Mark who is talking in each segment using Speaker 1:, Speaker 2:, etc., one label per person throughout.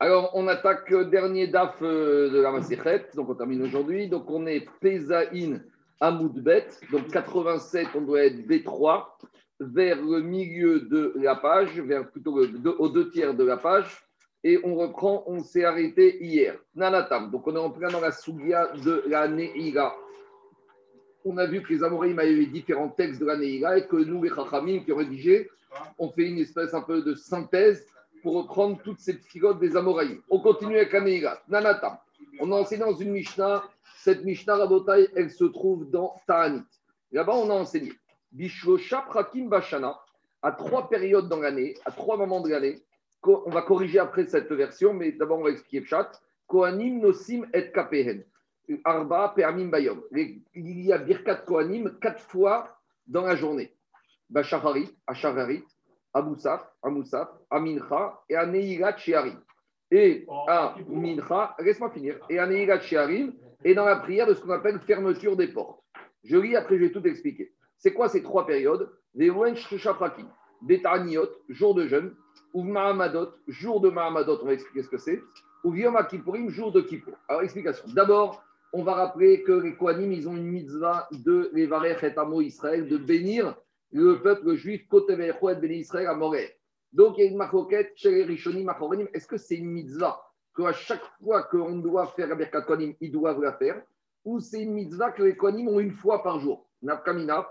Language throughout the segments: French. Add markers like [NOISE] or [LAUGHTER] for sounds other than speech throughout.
Speaker 1: Alors, on attaque le dernier DAF euh, de la Maserhet, donc on termine aujourd'hui. Donc, on est Pesaïn Amoudbet, donc 87, on doit être B3, vers le milieu de la page, vers plutôt le, aux deux tiers de la page. Et on reprend, on s'est arrêté hier. Nanatam, donc on est en plein dans la Sougia de la Neïla. On a vu que les Amorim avaient différents textes de la Neïla et que nous, les Chachamim qui ont rédigé, on fait une espèce un peu de synthèse pour reprendre toutes ces filotes des Amoraïm. On continue avec la Neïla. Nanatam. On a enseigné dans une Mishnah. Cette Mishnah, Rabotai, elle se trouve dans Ta'anit. Là-bas, on a enseigné. Bishlocha Prakim Bashana, à trois périodes dans l'année, à trois moments de l'année. On va corriger après cette version, mais d'abord, on va expliquer le chat. Kohanim Nosim et Kapehen. Arba Permim Bayom. Il y a Birkat Kohanim quatre fois dans la journée. Bachaharit, Achaharit, Amoussaf, Amoussaf, Amincha et Aneilat Shearim. Et à Mincha, laisse-moi finir, et Aneilat Shearim, et dans la prière de ce qu'on appelle fermeture des portes. Je lis, après je vais tout expliquer. C'est quoi ces trois périodes? Vewen Shushaprakim, Betaniot, jour de jeûne, ou Mahamadot, jour de Mahamadot, on va expliquer ce que c'est, ou Yom Kippourim, jour de Kippour. Alors, explication. D'abord, on va rappeler que les Kohanim, ils ont une mitzvah de les et Amo Israël, de bénir le peuple juif, Kotevecho et Béni Israël à Morée. Donc, il y a une marcoquette chez les Rishonim, Machorim. Est-ce que c'est une mitzvah qu'à chaque fois qu'on doit faire la Birkat Kohanim, ils doivent la faire? Ou c'est une mitzvah que les Kohanim ont une fois par jour? Nafkamina.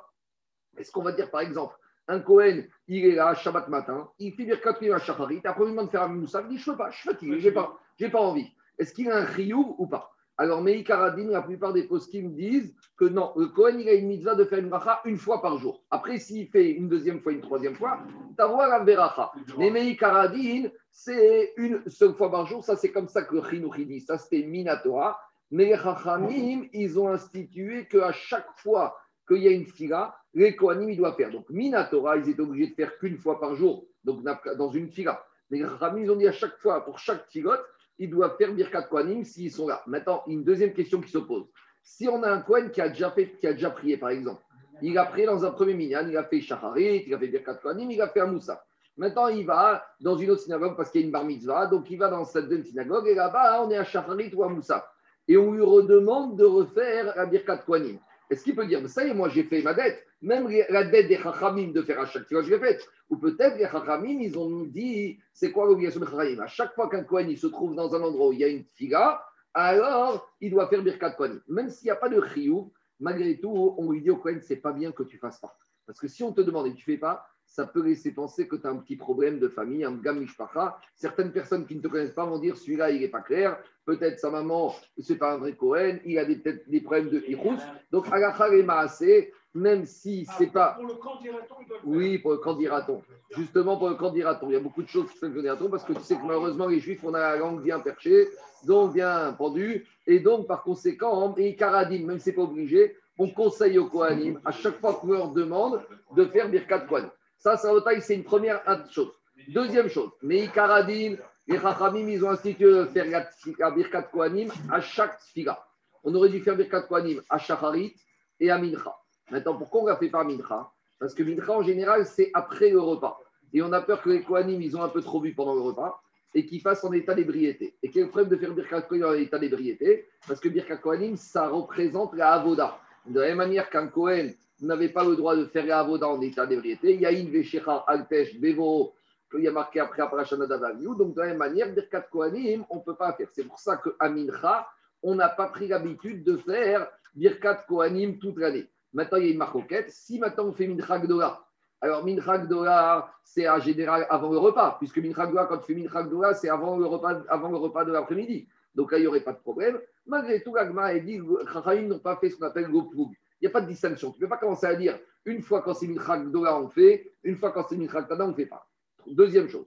Speaker 1: Est-ce qu'on va dire, par exemple, un Kohen, il est là, Shabbat matin, il fait Birkat Kohanim à Shacharit, après il demande de faire un Moussaf, il dit Je ne peux pas, je suis fatigué, je n'ai pas, j'ai pas envie. Est-ce qu'il a un chiyuv ou pas? Alors, Meï Karadin, la plupart des poskim disent que non, le Kohen, il a une mitzvah de faire une bracha une fois par jour. Après, s'il fait une deuxième fois, une troisième fois, t'avoir la beracha. Mais Meï Karadin, c'est une seule fois par jour. Ça, c'est comme ça que le Chinuch il dit. Ça, c'était Minatora. Mais les Chachamim, ils ont institué qu'à chaque fois qu'il y a une fila, les Kohanim, ils doivent faire. Donc, Minatora, ils étaient obligés de faire qu'une fois par jour, donc dans une fila. Mais les Chachamim, ils ont dit à chaque fois, pour chaque filote, ils doivent faire Birkat Kohanim s'ils sont là. Maintenant, une deuxième question qui se pose. Si on a un Kohen qui a déjà, fait, qui a déjà prié, par exemple, il a prié dans un premier minyan, il a fait Shacharit, il a fait Birkat Kohanim, il a fait un Moussa. Maintenant, il va dans une autre synagogue parce qu'il y a une bar mitzvah, donc il va dans cette deuxième synagogue et là-bas, on est à Shacharit ou à Moussa. Et on lui redemande de refaire la Birkat Kohanim. Est-ce qu'il peut dire, ça y est, moi j'ai fait ma dette, même la dette des Chachamim de faire à chaque fois, je faite. Ou peut-être les Chachamim, ils ont dit, c'est quoi l'obligation de Chachamim? À chaque fois qu'un Kohen se trouve dans un endroit où il y a une figa, alors il doit faire Birkat Kohanim. Même s'il n'y a pas de Chiyuv, malgré tout, on lui dit au Kohen, c'est pas bien que tu fasses pas. Parce que si on te demande et tu fais pas, ça peut laisser penser que tu as un petit problème de famille, un gam mishpacha. Certaines personnes qui ne te connaissent pas vont dire celui-là, il n'est pas clair. Peut-être sa maman, c'est pas un vrai Cohen. Il a peut-être des problèmes de hirous. Donc, alachar et maasé, même si c'est pas.
Speaker 2: Pour le faire.
Speaker 1: Oui, pour le camp dira-t-on. Justement, pour le camp dira-t-on. Il y a beaucoup de choses qui sont le dira-t-on parce que tu sais que malheureusement, les juifs, on a la langue bien perchée, donc bien pendue. Et donc, par conséquent, et Karadim, même si c'est pas obligé, on conseille aux Kohanim, à chaque fois qu'on leur demande, de faire Birkat Kohanim. Ça, ça, au taille, c'est une première chose. Deuxième chose, mais Karadim, les Chachamim, ils ont institué de faire la, Birkat Kohanim à chaque Tfila. On aurait dû faire Birkat Kohanim à Shacharit et à Mincha. Maintenant, pourquoi on ne la fait pas Mincha? Parce que Mincha, en général, c'est après le repas. Et on a peur que les Kohanim, ils ont un peu trop bu pendant le repas et qu'ils fassent en état d'ébriété. Et quel problème de faire Birkat Kohanim en état d'ébriété? Parce que Birkat Kohanim, ça représente la Avoda. De la même manière qu'un Kohen n'avait pas le droit de faire la Avoda en état d'ébriété, il y a une Veshecha Altesh Bevo, qu'il y a marqué après Aparashanada Vaviou. Donc, de la même manière, Birkat Kohanim, on ne peut pas faire. C'est pour ça qu'à Mincha, on n'a pas pris l'habitude de faire Birkat Kohanim toute l'année. Maintenant, il y a une marcoquette. Si maintenant on fait Mincha Gdola, alors Mincha Gdola, c'est en général avant le repas, puisque Mincha Gdola, quand tu fais Mincha Gdola, c'est avant le repas, avant le repas de l'après-midi. Donc là, il n'y aurait pas de problème. Malgré tout, l'Agma a dit Chachamim n'ont pas fait ce qu'on appelle le ploug. Il n'y a pas de distinction. Tu ne peux pas commencer à dire une fois quand c'est Mincha Gdola, on fait, une fois quand c'est Mincha Tada, on ne fait pas. Deuxième chose,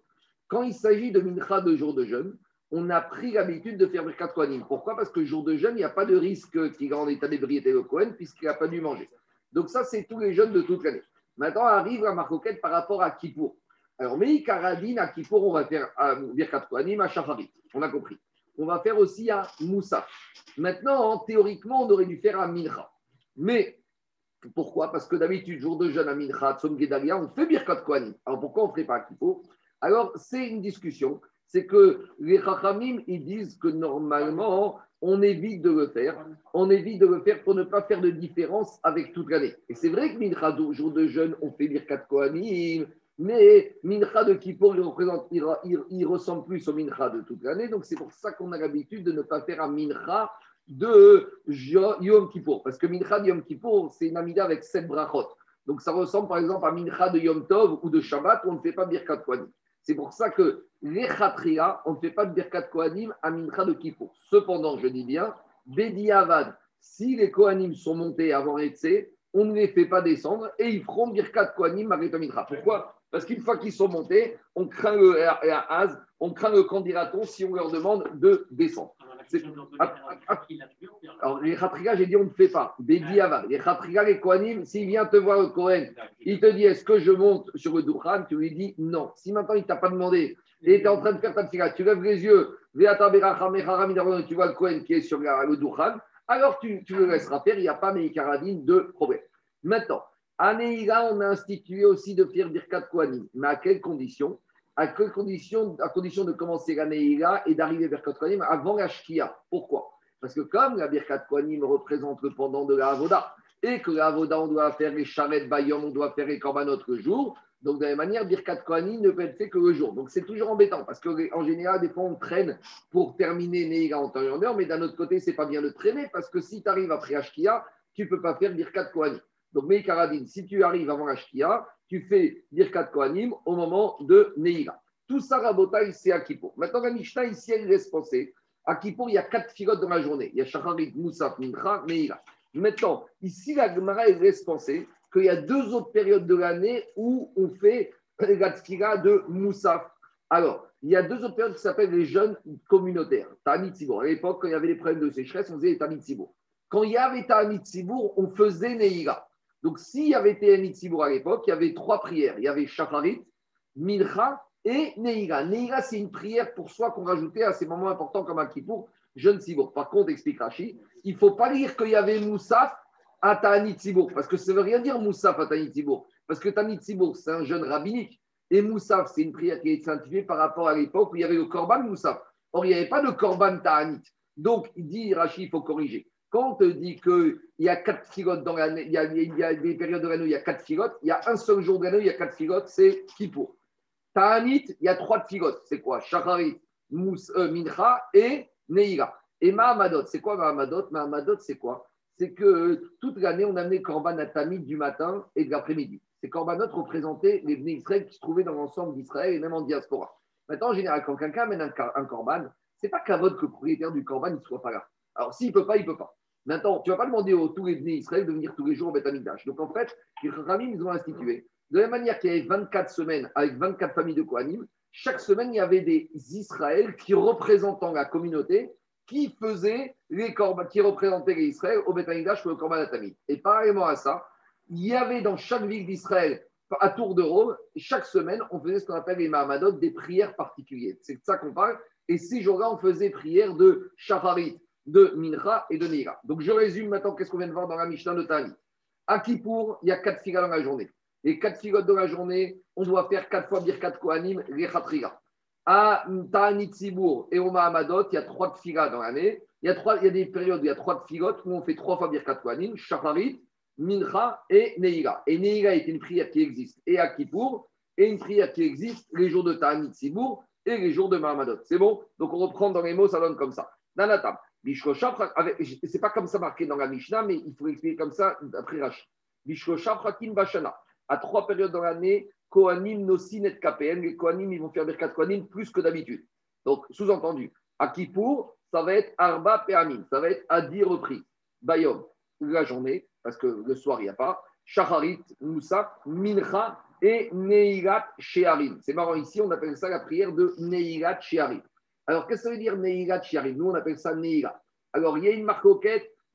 Speaker 1: quand il s'agit de Mincha de jour de jeûne, on a pris l'habitude de faire Birkat Kohanim. Pourquoi? Parce que jour de jeûne, il n'y a pas de risque qu'il est en état d'ébriété le Kohen, puisqu'il n'a pas dû manger. Donc ça, c'est tous les jeunes de toute l'année. Maintenant arrive la marcoquette par rapport à Kippour. Alors, Meï Karadin, à Kippour, on va faire à Birkat Kohanim, à Shacharit. On a compris. On va faire aussi à Moussa. Maintenant, théoriquement, on aurait dû faire à Mincha. Mais pourquoi? Parce que d'habitude, jour de jeûne à Mincha, Tzom Gedalia, on fait Birkat Kohanim. Alors pourquoi on ne ferait pas à Kippour? Alors, c'est une discussion. C'est que les Chachamim, ils disent que normalement, on évite de le faire. On évite de le faire pour ne pas faire de différence avec toute l'année. Et c'est vrai que Mincha, jour de jeûne, on fait Birkat Kohanim, mais Mincha de Kippour, il, ressemble plus au Mincha de toute l'année. Donc c'est pour ça qu'on a l'habitude de ne pas faire un Mincha de Yom Kippour. Parce que Mincha de Yom Kippour, c'est une amida avec sept brachot. Donc ça ressemble par exemple à Mincha de Yom Tov ou de Shabbat où on ne fait pas Birkat Kohanim. C'est pour ça que les Khatria, on ne fait pas de Birkat Kohanim à Mincha de Kippour. Cependant, je dis bien, Bedi Avad, si les Kohanim sont montés avant Etse, on ne les fait pas descendre et ils feront Birkat Kohanim à Mincha. Pourquoi? Parce qu'une fois qu'ils sont montés, on craint le on craint le candidaton si on leur demande de descendre. Alors, les Khatriga, j'ai dit on ne fait pas. Des Les Khatriga, les Kohanim, s'il vient te voir le Kohen, il te dit est-ce que je monte sur le Dukhan Tu lui dis non. Si maintenant il ne t'a pas demandé et tu es en train de faire ta tfila, tu lèves les yeux, tu vois le Kohen qui est sur le Dukhan, alors tu, tu le laisseras faire, il n'y a pas Meikaradine de problème. Maintenant, à on a institué aussi de faire Birkat Kohanim. Mais à quelles conditions? À condition, de commencer la Neïla et d'arriver vers Kohanim avant la Shkia. Pourquoi? Parce que comme la Birkat Kohanim représente le pendant de la Avoda, et que la Avoda, on doit faire les charrettes Bayom, on doit faire les Korbanot le jour, donc de la même manière, Birkat Kohanim ne peut être fait que le jour. Donc c'est toujours embêtant, parce qu'en général, des fois, on traîne pour terminer Neïla en temps et en heure, mais d'un autre côté, c'est pas bien de traîner, parce que si tu arrives après Ashkia, tu peux pas faire Birkat Kohanim. Donc, Meikaradine, si tu arrives avant Ashkia, tu fais Birkat Kohanim au moment de Neira. Tout ça, Rabotai, c'est à Kippour. Maintenant, la Mishnah, ici, elle laisse penser. À Kippour, il y a quatre filotes dans la journée. Il y a Shacharit, Moussaf, Mincha, Neira. Maintenant, ici, la Gemara, elle laisse penser qu'il y a deux autres périodes de l'année où on fait la de Moussaf. Alors, il y a deux autres périodes qui s'appellent les jeunes communautaires. Tanit À l'époque, quand il y avait des problèmes de sécheresse, on faisait les Tanit Quand il y avait Tanit on faisait Neira. Donc, s'il y avait TNI Tzibour à l'époque, il y avait trois prières. Il y avait Shacharit, Mincha et Neira. Neira, c'est une prière pour soi qu'on rajoutait à ces moments importants comme à jeune Tzibour. Par contre, explique Rashi, il ne faut pas lire qu'il y avait Moussaf à Ta'anit Tzibour, parce que ça ne veut rien dire Moussaf à Ta'anit Tzibour, parce que Ta'anit Tzibour, c'est un jeune rabbinique. Et Moussaf, c'est une prière qui est sanctifiée par rapport à l'époque où il y avait le Korban Moussaf. Or, il n'y avait pas de Korban Ta'anit. Donc, il dit, Rashi, il faut corriger. Quand on te dit qu'il y a quatre figotes dans l'année, il, y a des périodes de l'année il y a quatre figotes, il y a un seul jour de il y a quatre figotes, c'est Kippour. Ta'anit, il y a trois figotes. C'est quoi? Shacharit, euh, Mincha et Neira. Et Mahamadot, c'est quoi Mahamadot? Mahamadot, c'est quoi? C'est que toute l'année, on amenait Korban à Tamid du matin et de l'après-midi. Ces Korbanot représentaient les Bnei Israël qui se trouvaient dans l'ensemble d'Israël et même en diaspora. Maintenant, en général, quand quelqu'un amène un, un Korban, c'est pas qu'à votre que le propriétaire du Korban ne soit pas là. Alors, s'il ne peut pas, il ne peut pas. Maintenant, tu ne vas pas demander aux tous les Bnei Israël de venir tous les jours au Beth Donc, en fait, les Khamim, ils ont institué. De la même manière qu'il y avait 24 semaines avec 24 familles de Kohanim, chaque semaine, il y avait des Israël qui, représentant la communauté, qui faisaient les corbans, qui représentaient les Israël au Beth pour le Korban Atamid. Et parallèlement à ça, il y avait dans chaque ville d'Israël, à tour de rôle, chaque semaine, on faisait ce qu'on appelle les Mahamadot, des prières particulières. C'est de ça qu'on parle. Et ces jours-là, on faisait prière de Shafarit, de Mincha et de Neira. Donc je résume maintenant qu'est-ce qu'on vient de voir dans la Mishnah de Tani. À Kippour, il y a quatre figas dans la journée. Et quatre figotes dans la journée, on doit faire quatre fois Birkat Kohanim, les À Ta'anit Tzibour et au Mahamadot, il y a trois figas dans l'année. Il y, a trois, il y a des périodes où il y a trois figotes où on fait trois fois Birkat Kohanim, Shacharit, Mincha et Neira. Et Neira est une prière qui existe et à Kippour, et une prière qui existe les jours de Ta'anit Tzibour et les jours de Mahamadot. C'est bon? Donc on reprend dans les mots, ça donne comme ça. Table. C'est pas comme ça marqué dans la Mishnah, mais il faut expliquer comme ça d'après Rashi. Bashana. À trois périodes dans l'année, Kohanim, Nosin et KPN. Les Kohanim, ils vont faire Birkat Kohanim plus que d'habitude. Donc, sous-entendu, à Kippour, ça va être Arba Pe'amim. Ça va être à 10 reprises. Bayom, la journée, parce que le soir, il n'y a pas. Shacharit, Moussa, Mincha et Neirat Shearim. C'est marrant, ici, on appelle ça la prière de Neirat Shearim. Alors, qu'est-ce que ça veut dire Neira Chiari Nous, on appelle ça Neira. Alors, il y a une marque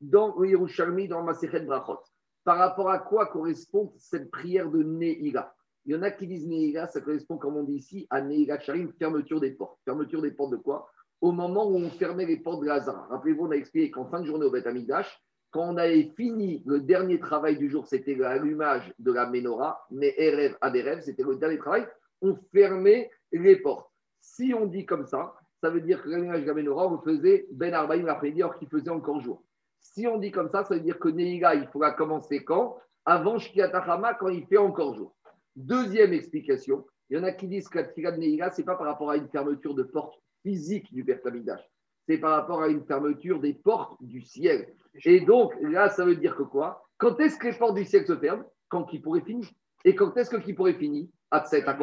Speaker 1: dans Yerushalmi, dans Maserhet Brachot. Par rapport à quoi correspond cette prière de Neira? Il y en a qui disent Neira, ça correspond, comme on dit ici, à Neira Chiarim, fermeture des portes. Fermeture des portes de quoi? Au moment où on fermait les portes de Lazare. Rappelez-vous, on a expliqué qu'en fin de journée au Beth Amidash, quand on avait fini le dernier travail du jour, c'était l'allumage de la menorah, mais Erev à c'était le dernier travail, on fermait les portes. Si on dit comme ça, ça veut dire que l'âge de la menorah, on faisait Ben Arbaïm l'après-midi, alors qu'il faisait encore jour. Si on dit comme ça, ça veut dire que Neiga, il faudra commencer quand? Avant Shkiatachama, quand il fait encore jour. Deuxième explication, il y en a qui disent que la tfila de Neiga, ce n'est pas par rapport à une fermeture de porte physique du Bertamidash, c'est par rapport à une fermeture des portes du ciel. Et donc, là, ça veut dire que quoi? Quand est-ce que les portes du ciel se ferment? Quand qui pourrait finir. Et quand est-ce que qui pourrait finir? À 7 à.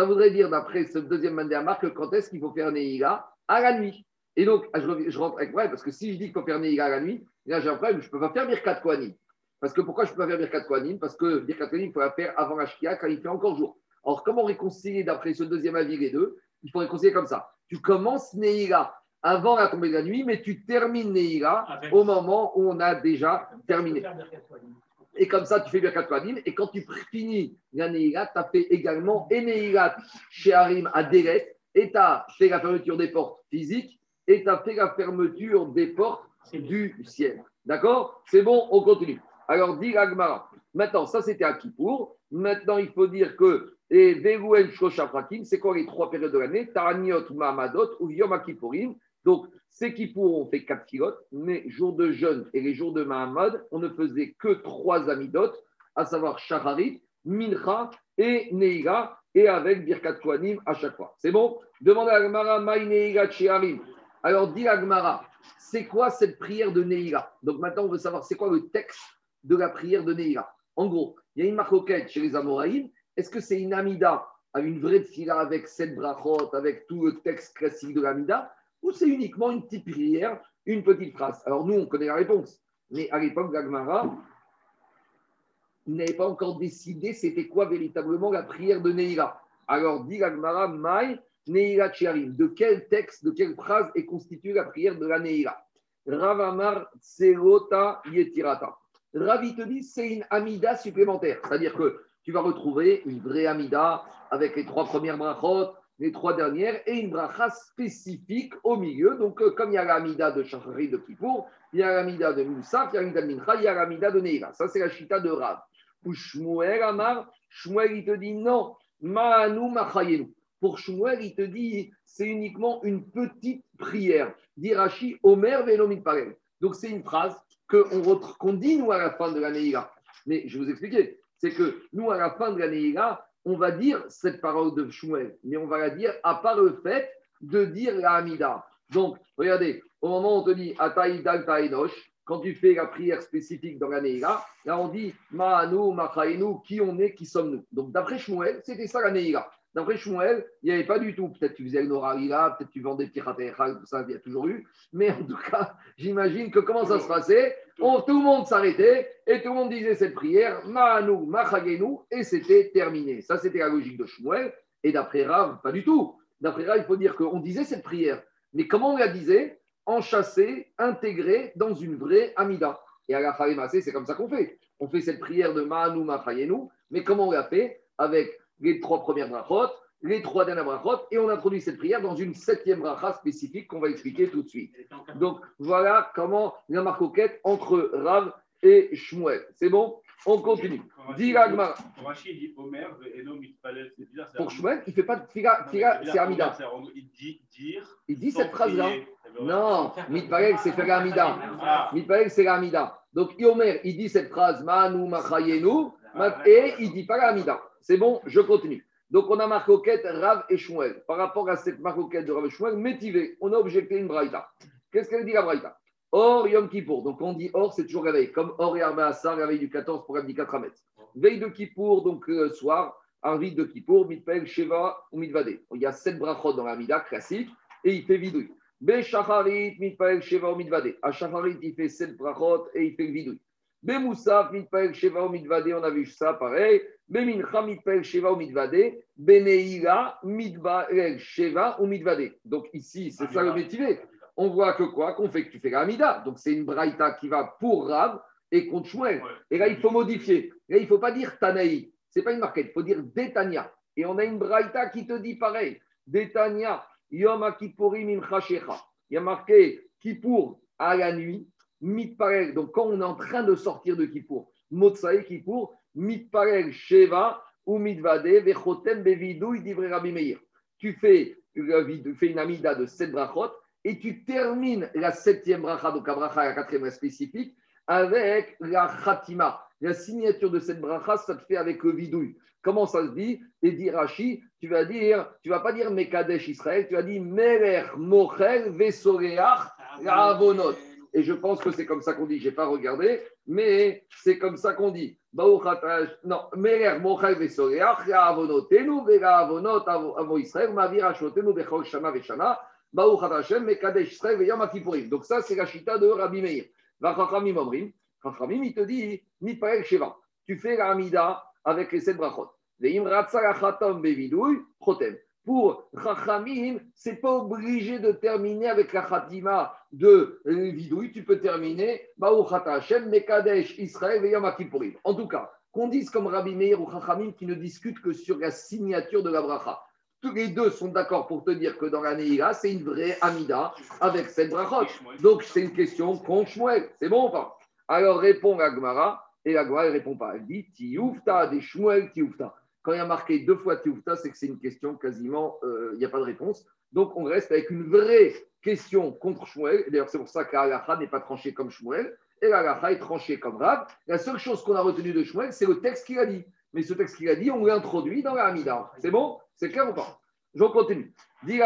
Speaker 1: Ça voudrait dire, d'après ce deuxième mandéamar, que quand est-ce qu'il faut faire Neiga À la nuit? Et donc, je, rentre avec moi, parce que si je dis qu'il faut faire à la nuit, là j'ai un problème, je ne peux pas faire Birkat Kohanim. Parce que pourquoi je ne peux pas faire Birkat Kohanim? Parce que Birkat Kohanim, il faut la faire avant la Shkia, quand il fait encore jour. Alors, comment réconcilier d'après ce deuxième avis les deux? Il faut réconcilier comme ça. Tu commences Neiga avant la tombée de la nuit, mais tu termines Neiga au moment où on a déjà terminé. Et comme ça, tu fais Birkat Kohanim. Et quand tu finis la Neiga, tu as fait également Eneigat chez Harim à Deret, et tu as fait la fermeture des portes physiques et tu as fait la fermeture des portes du ciel. D'accord? C'est bon, on continue. Alors, dit Agmara. Maintenant, ça c'était à Kippour. Maintenant, il faut dire que et Vegouen Shoshaprakim, c'est quoi les trois périodes de l'année? Taraniot, Mahamadot ou Yom Kippourim. Donc, ces Kippour, on fait quatre kilotes, mais jour de jeûne et les jours de Mahamad, on ne faisait que trois amidotes, à savoir Shacharit, Mincha et Neira, et avec Birkat Kohanim à chaque fois. C'est bon? Demande à Agmara, Maï Chiarim. Alors, dit Agmara, c'est quoi cette prière de Neira? Donc maintenant, on veut savoir c'est quoi le texte de la prière de Neira? En gros, il y a une marcoquette chez les Amoraïm. Est-ce que c'est une Amida? Avec une vraie fila avec sept brachot, avec tout le texte classique de l'Amida? Ou c'est uniquement une petite prière, une petite phrase Alors nous, on connaît la réponse. Mais à l'époque d'Agmara, il n'avait pas encore décidé c'était quoi véritablement la prière de Neira. Alors dit Agmara, Maï, Neira Chiarim. De quel texte, de quelle phrase est constituée la prière de la Neira Ravamar Tserota Yetirata. Ravi te dit c'est une Amida supplémentaire. C'est-à-dire que tu vas retrouver une vraie Amida avec les trois premières brachot, les trois dernières et une bracha spécifique au milieu. Donc, euh, comme il y a l'Amida de Shachari de Kippour, il y a l'Amida de Moussa, il y a l'Amida de Mincha, il y a de Neira. Ça, c'est la chita de Rav. Pour Shmuel Amar, Shmuel, il te dit non, Ma'anu Machayenu. Pour Shmuel, il te dit c'est uniquement une petite prière. Dirachi Omer Velomit. Donc, c'est une phrase qu'on dit, nous, à la fin de la Neira. Mais je vous expliquer. C'est que nous, à la fin de la Neira, on va dire cette parole de Shmuel, mais on va la dire à part le fait de dire la Hamida. Donc, regardez, au moment où on te dit Ataïdal Taïnosh, quand tu fais la prière spécifique dans la Neira, là on dit Ma'anu, Machainu, qui on est, qui sommes-nous. Donc, d'après Shmuel, c'était ça la Neira. D'après Shmuel, il n'y avait pas du tout. Peut-être tu faisais le peut-être tu vendais Piratecha, tout ça, il y a toujours eu. Mais en tout cas, j'imagine que comment ça se passait? Tout le monde s'arrêtait et tout le monde disait cette prière, Ma'anu, Machagenu, et c'était terminé. Ça, c'était la logique de Shmuel. Et d'après Rav, pas du tout. D'après Rav, il faut dire qu'on disait cette prière. Mais comment on la disait? Enchâssée, intégrée dans une vraie Amida. Et à la c'est comme ça qu'on fait. On fait cette prière de Ma'anu, Machagenu, mais comment on l'a fait? Avec les trois premières brachot, les trois dernières brachot, et on introduit cette prière dans une septième bracha spécifique qu'on va expliquer tout de suite. Donc voilà comment la marcoquette entre Rav et Shmuel. C'est bon? On continue. Pour Shmuel, il ne fait pas de fila, c'est Amida.
Speaker 2: Il dit dire.
Speaker 1: Il dit cette phrase-là. Non, mitpalel, c'est faire Amida. Ah. Mitpalel, c'est l'Amida. Donc, Yomer, il dit cette phrase, Manu, Machayenu, et il ne dit pas l'Amida. C'est bon, je continue. Donc, on a marcoquette Rav et Shmuel. Par rapport à cette marcoquette de Rav et Shmuel, métivé, on a objecté une braïta. Qu'est-ce qu'elle dit la braïta? Or, Yom Kippour. Donc, on dit or, c'est toujours réveil. Comme or et Arba Assar, réveil du 14 pour Abdi 4 Amet. Veille de Kippour, donc euh, soir, Arvid de Kippour, Mitpel, Sheva ou Mitvade. Il y a sept brachot dans la Mida classique et il fait vidouille. Be Shacharit, Mitpel, Sheva ou Mitvade. À Shacharit, il fait sept brachot et il fait vidouille. Be Moussaf, Mitpel, Sheva ou Mitvade, on a vu ça pareil. Bemincha mitpel sheva ou mitvade, beneira mitpel sheva ou mitvade. Donc ici, c'est ça le métier. On voit que quoi Qu'on fait que tu fais la Amida. Donc c'est une braïta qui va pour Rav et contre Shmuel. Et là, il faut modifier. Là, il ne faut pas dire Tanaï. Ce n'est pas une marquette. Il faut dire Detania. Et on a une braïta qui te dit pareil. Detania, Yom imchashecha. Il y a marqué Kippour à la nuit. Mitparel. Donc quand on est en train de sortir de Kippour, Motsae Kippour, mitparel sheva ou mitvade vechotem bevidouy divrei Rabbi Meir. Tu fais tu fais une amida de 7 brachot et tu termines la septième bracha, donc la bracha, la quatrième spécifique, avec la khatima. La signature de cette bracha, ça te fait avec le vidouille. Comment ça se dit? Et dit Rashi, tu vas dire, tu vas pas dire Mekadesh Israël, tu vas dire Meler Mochel Vesoreach Avonot. Et je pense que c'est comme ça qu'on dit. Je n'ai pas regardé, mais c'est comme ça qu'on dit. Non, Meler Mochel Vesoreach Avonotenu Avonot Avo Israël Mavir Ashotenu Bechol Shana Veshana Donc ça, c'est la chita de Rabbi Meir. Chachamim, il te dit, Mitpael Sheva. Tu fais la Amida avec les sept brachot. Pour Chachamim, c'est pas obligé de terminer avec la Khatima de Vidouille, tu peux terminer Mekadesh, Israël En tout cas, qu'on dise comme Rabbi Meir ou Chachamim qui ne discutent que sur la signature de la bracha. Tous les deux sont d'accord pour te dire que dans la Neila, c'est une vraie Amida avec cette brachot. Donc c'est une question contre Shmuel. C'est bon ou pas? Alors répond Agmara. Et la Gemara ne répond pas. Elle dit Tioufta, des Shmuel Tioufta. Quand il y a marqué deux fois Tioufta, c'est que c'est une question quasiment, euh, il n'y a pas de réponse. Donc on reste avec une vraie question contre Shmuel. D'ailleurs, c'est pour ça qu'Alacha n'est pas tranché comme Shmuel. Et l'Alacha est tranché comme Rav. La seule chose qu'on a retenue de Shmuel, c'est le texte qu'il a dit. Mais ce texte qu'il a dit, on l'introduit dans la Hamida. C'est bon? C'est clair ou pas? Je continue. Dit.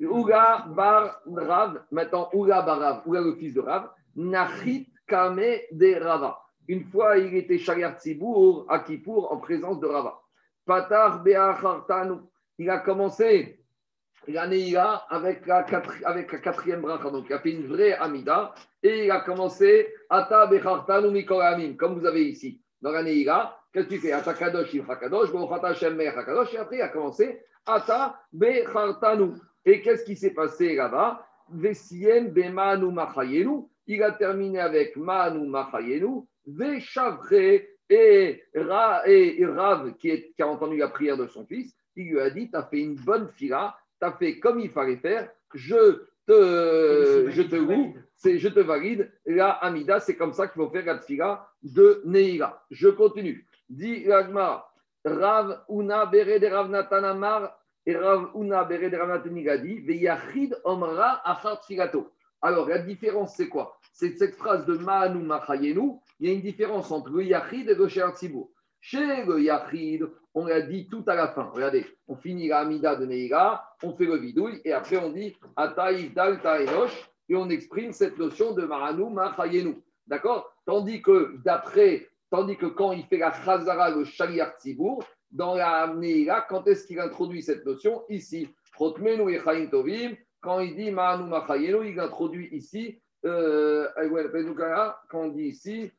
Speaker 1: Ouga bar Rav. Maintenant, Ouga bar Rav. Ouga le fils de Rav. Nachit kame de Rava. Une fois, il était Shariat Tzibour à en présence de Rava. Patar Be'achartanu. Il a commencé l'année avec la, avec la quatrième bracha. Donc, il a fait une vraie Amida. Et il a commencé Ata Be'achartanu Mikoramim, comme vous avez ici. Dans l'année qu'est-ce que tu fais Ata Kadosh Ilchakadosh, Be'ochata Shem Me'achakadosh. Et après, il a commencé Ata Be'achartanu. Et qu'est-ce qui s'est passé là-bas? Vesiem Be'manu Machayenu. Il a terminé avec Manu Machayenu. Veshavre et, Rav, qui, a entendu la prière de son fils, il lui a dit Tu as fait une bonne fila, tu as fait comme il fallait faire, je te, je te loue, je te valide. La Amida, c'est comme ça qu'il faut faire la fila de Neira. Je continue. Dit Rav Una Bere de Rav Natanamar et Rav Una Bere de Rav Omra Achar. Alors, la différence, c'est quoi? C'est cette phrase de Ma'anu Machayenu il y a une différence entre le Yachid et le Sher Chez le Yachid, on l'a dit tout à la fin. Regardez, on finit la Amida de Neira, on fait le bidouille et après on dit Ataïf Dal et on exprime cette notion de Maranu Machayenu. D'accord? Tandis que d'après, tandis que quand il fait la Chazara, le Shaliar Tzibour, dans la Neira, quand est-ce qu'il introduit cette notion Ici? Quand il dit Maranu Machayenu, il introduit ici, euh, quand on dit ici,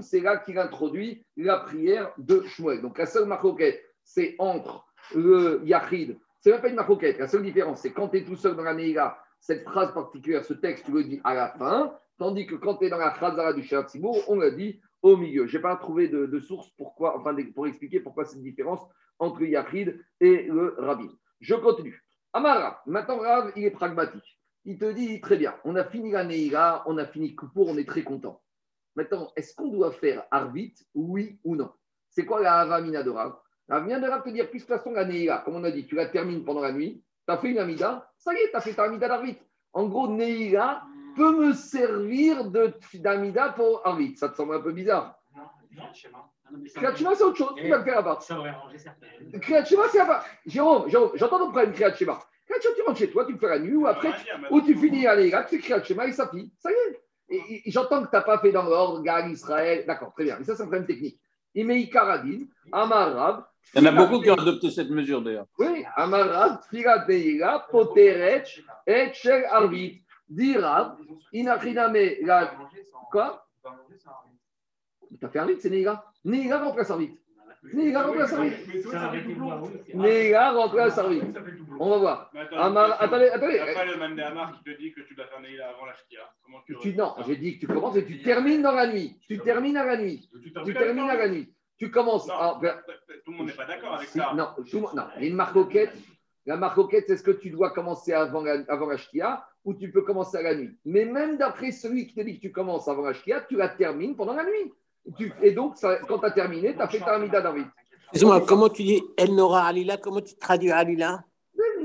Speaker 1: c'est là qu'il introduit la prière de Shmuel. Donc la seule marcoquette, c'est entre le Yachid. C'est même pas une marcoquette. La seule différence, c'est quand tu es tout seul dans la Neila, cette phrase particulière, ce texte, tu le dis à la fin, tandis que quand tu es dans la phrase du Shabbat on l'a dit au milieu. Je n'ai pas trouvé de, source pourquoi, enfin, pour expliquer pourquoi cette différence entre Yachid et le Rabbi. Je continue. Amara, maintenant Rav, il est pragmatique il te dit très bien, on a fini la Neira, on a fini Koupour, on est très content. Maintenant, est-ce qu'on doit faire Arvit, oui ou non? C'est quoi la Avamina de Rav? La de te dire, plus de toute façon, la Neira, comme on a dit, tu la termines pendant la nuit, tu as fait une Amida, ça y est, tu as fait ta Amida d'Arvit. En gros, Neira peut me servir d'Amida pour Arvit. Ça te semble un peu bizarre Non, Kriyat c'est autre chose, tu vas le faire là-bas. Ça aurait arrangé certaines. Kriyat c'est là-bas. Jérôme, j'entends ton problème, Kriyat quand tu rentres chez toi, tu le fais la nuit ou après, ou tu finis à l'Irak, tu le schéma et ça finit. Ça y est. Et, j'entends que tu n'as pas fait dans l'ordre, Gal, Israël. D'accord, très bien. Mais ça, c'est un problème technique. Imei Karadin, Amarab.
Speaker 2: Il y en a beaucoup qui ont adopté cette mesure d'ailleurs.
Speaker 1: Oui, Amarab, Firat Poteret, et Shel Arvit. Dirab, Inachiname, la. Quoi? Tu as fait Arvit, c'est Neira. Neira remplace Arvit. Néga remplace Arvit. Néga remplace Arvit. On va voir. Amar, attendez, attendez.
Speaker 3: A pas le même Amar qui te dit que tu dois faire Néga avant la Shkia.
Speaker 1: Comment tu, non, j'ai dit que tu commences et tu termines dans la nuit. Tu termines à la nuit. Tu termines à la nuit. Tu commences.
Speaker 3: Non, ben, tout le monde n'est pas d'accord avec ça.
Speaker 1: Non, tout, non. Il y a une marcoquette. La marcoquette, c'est ce que tu dois commencer avant la, avant la Shkia ou tu peux commencer à la nuit. Mais même d'après celui qui te dit que tu commences avant la Shkia, tu la termines pendant la nuit. Tu- et donc, ça- quand tu as terminé, tu as fait ta Amida d'Arvit.
Speaker 4: Excuse-moi, comment tu dis El Nora Alila Comment tu traduis Alila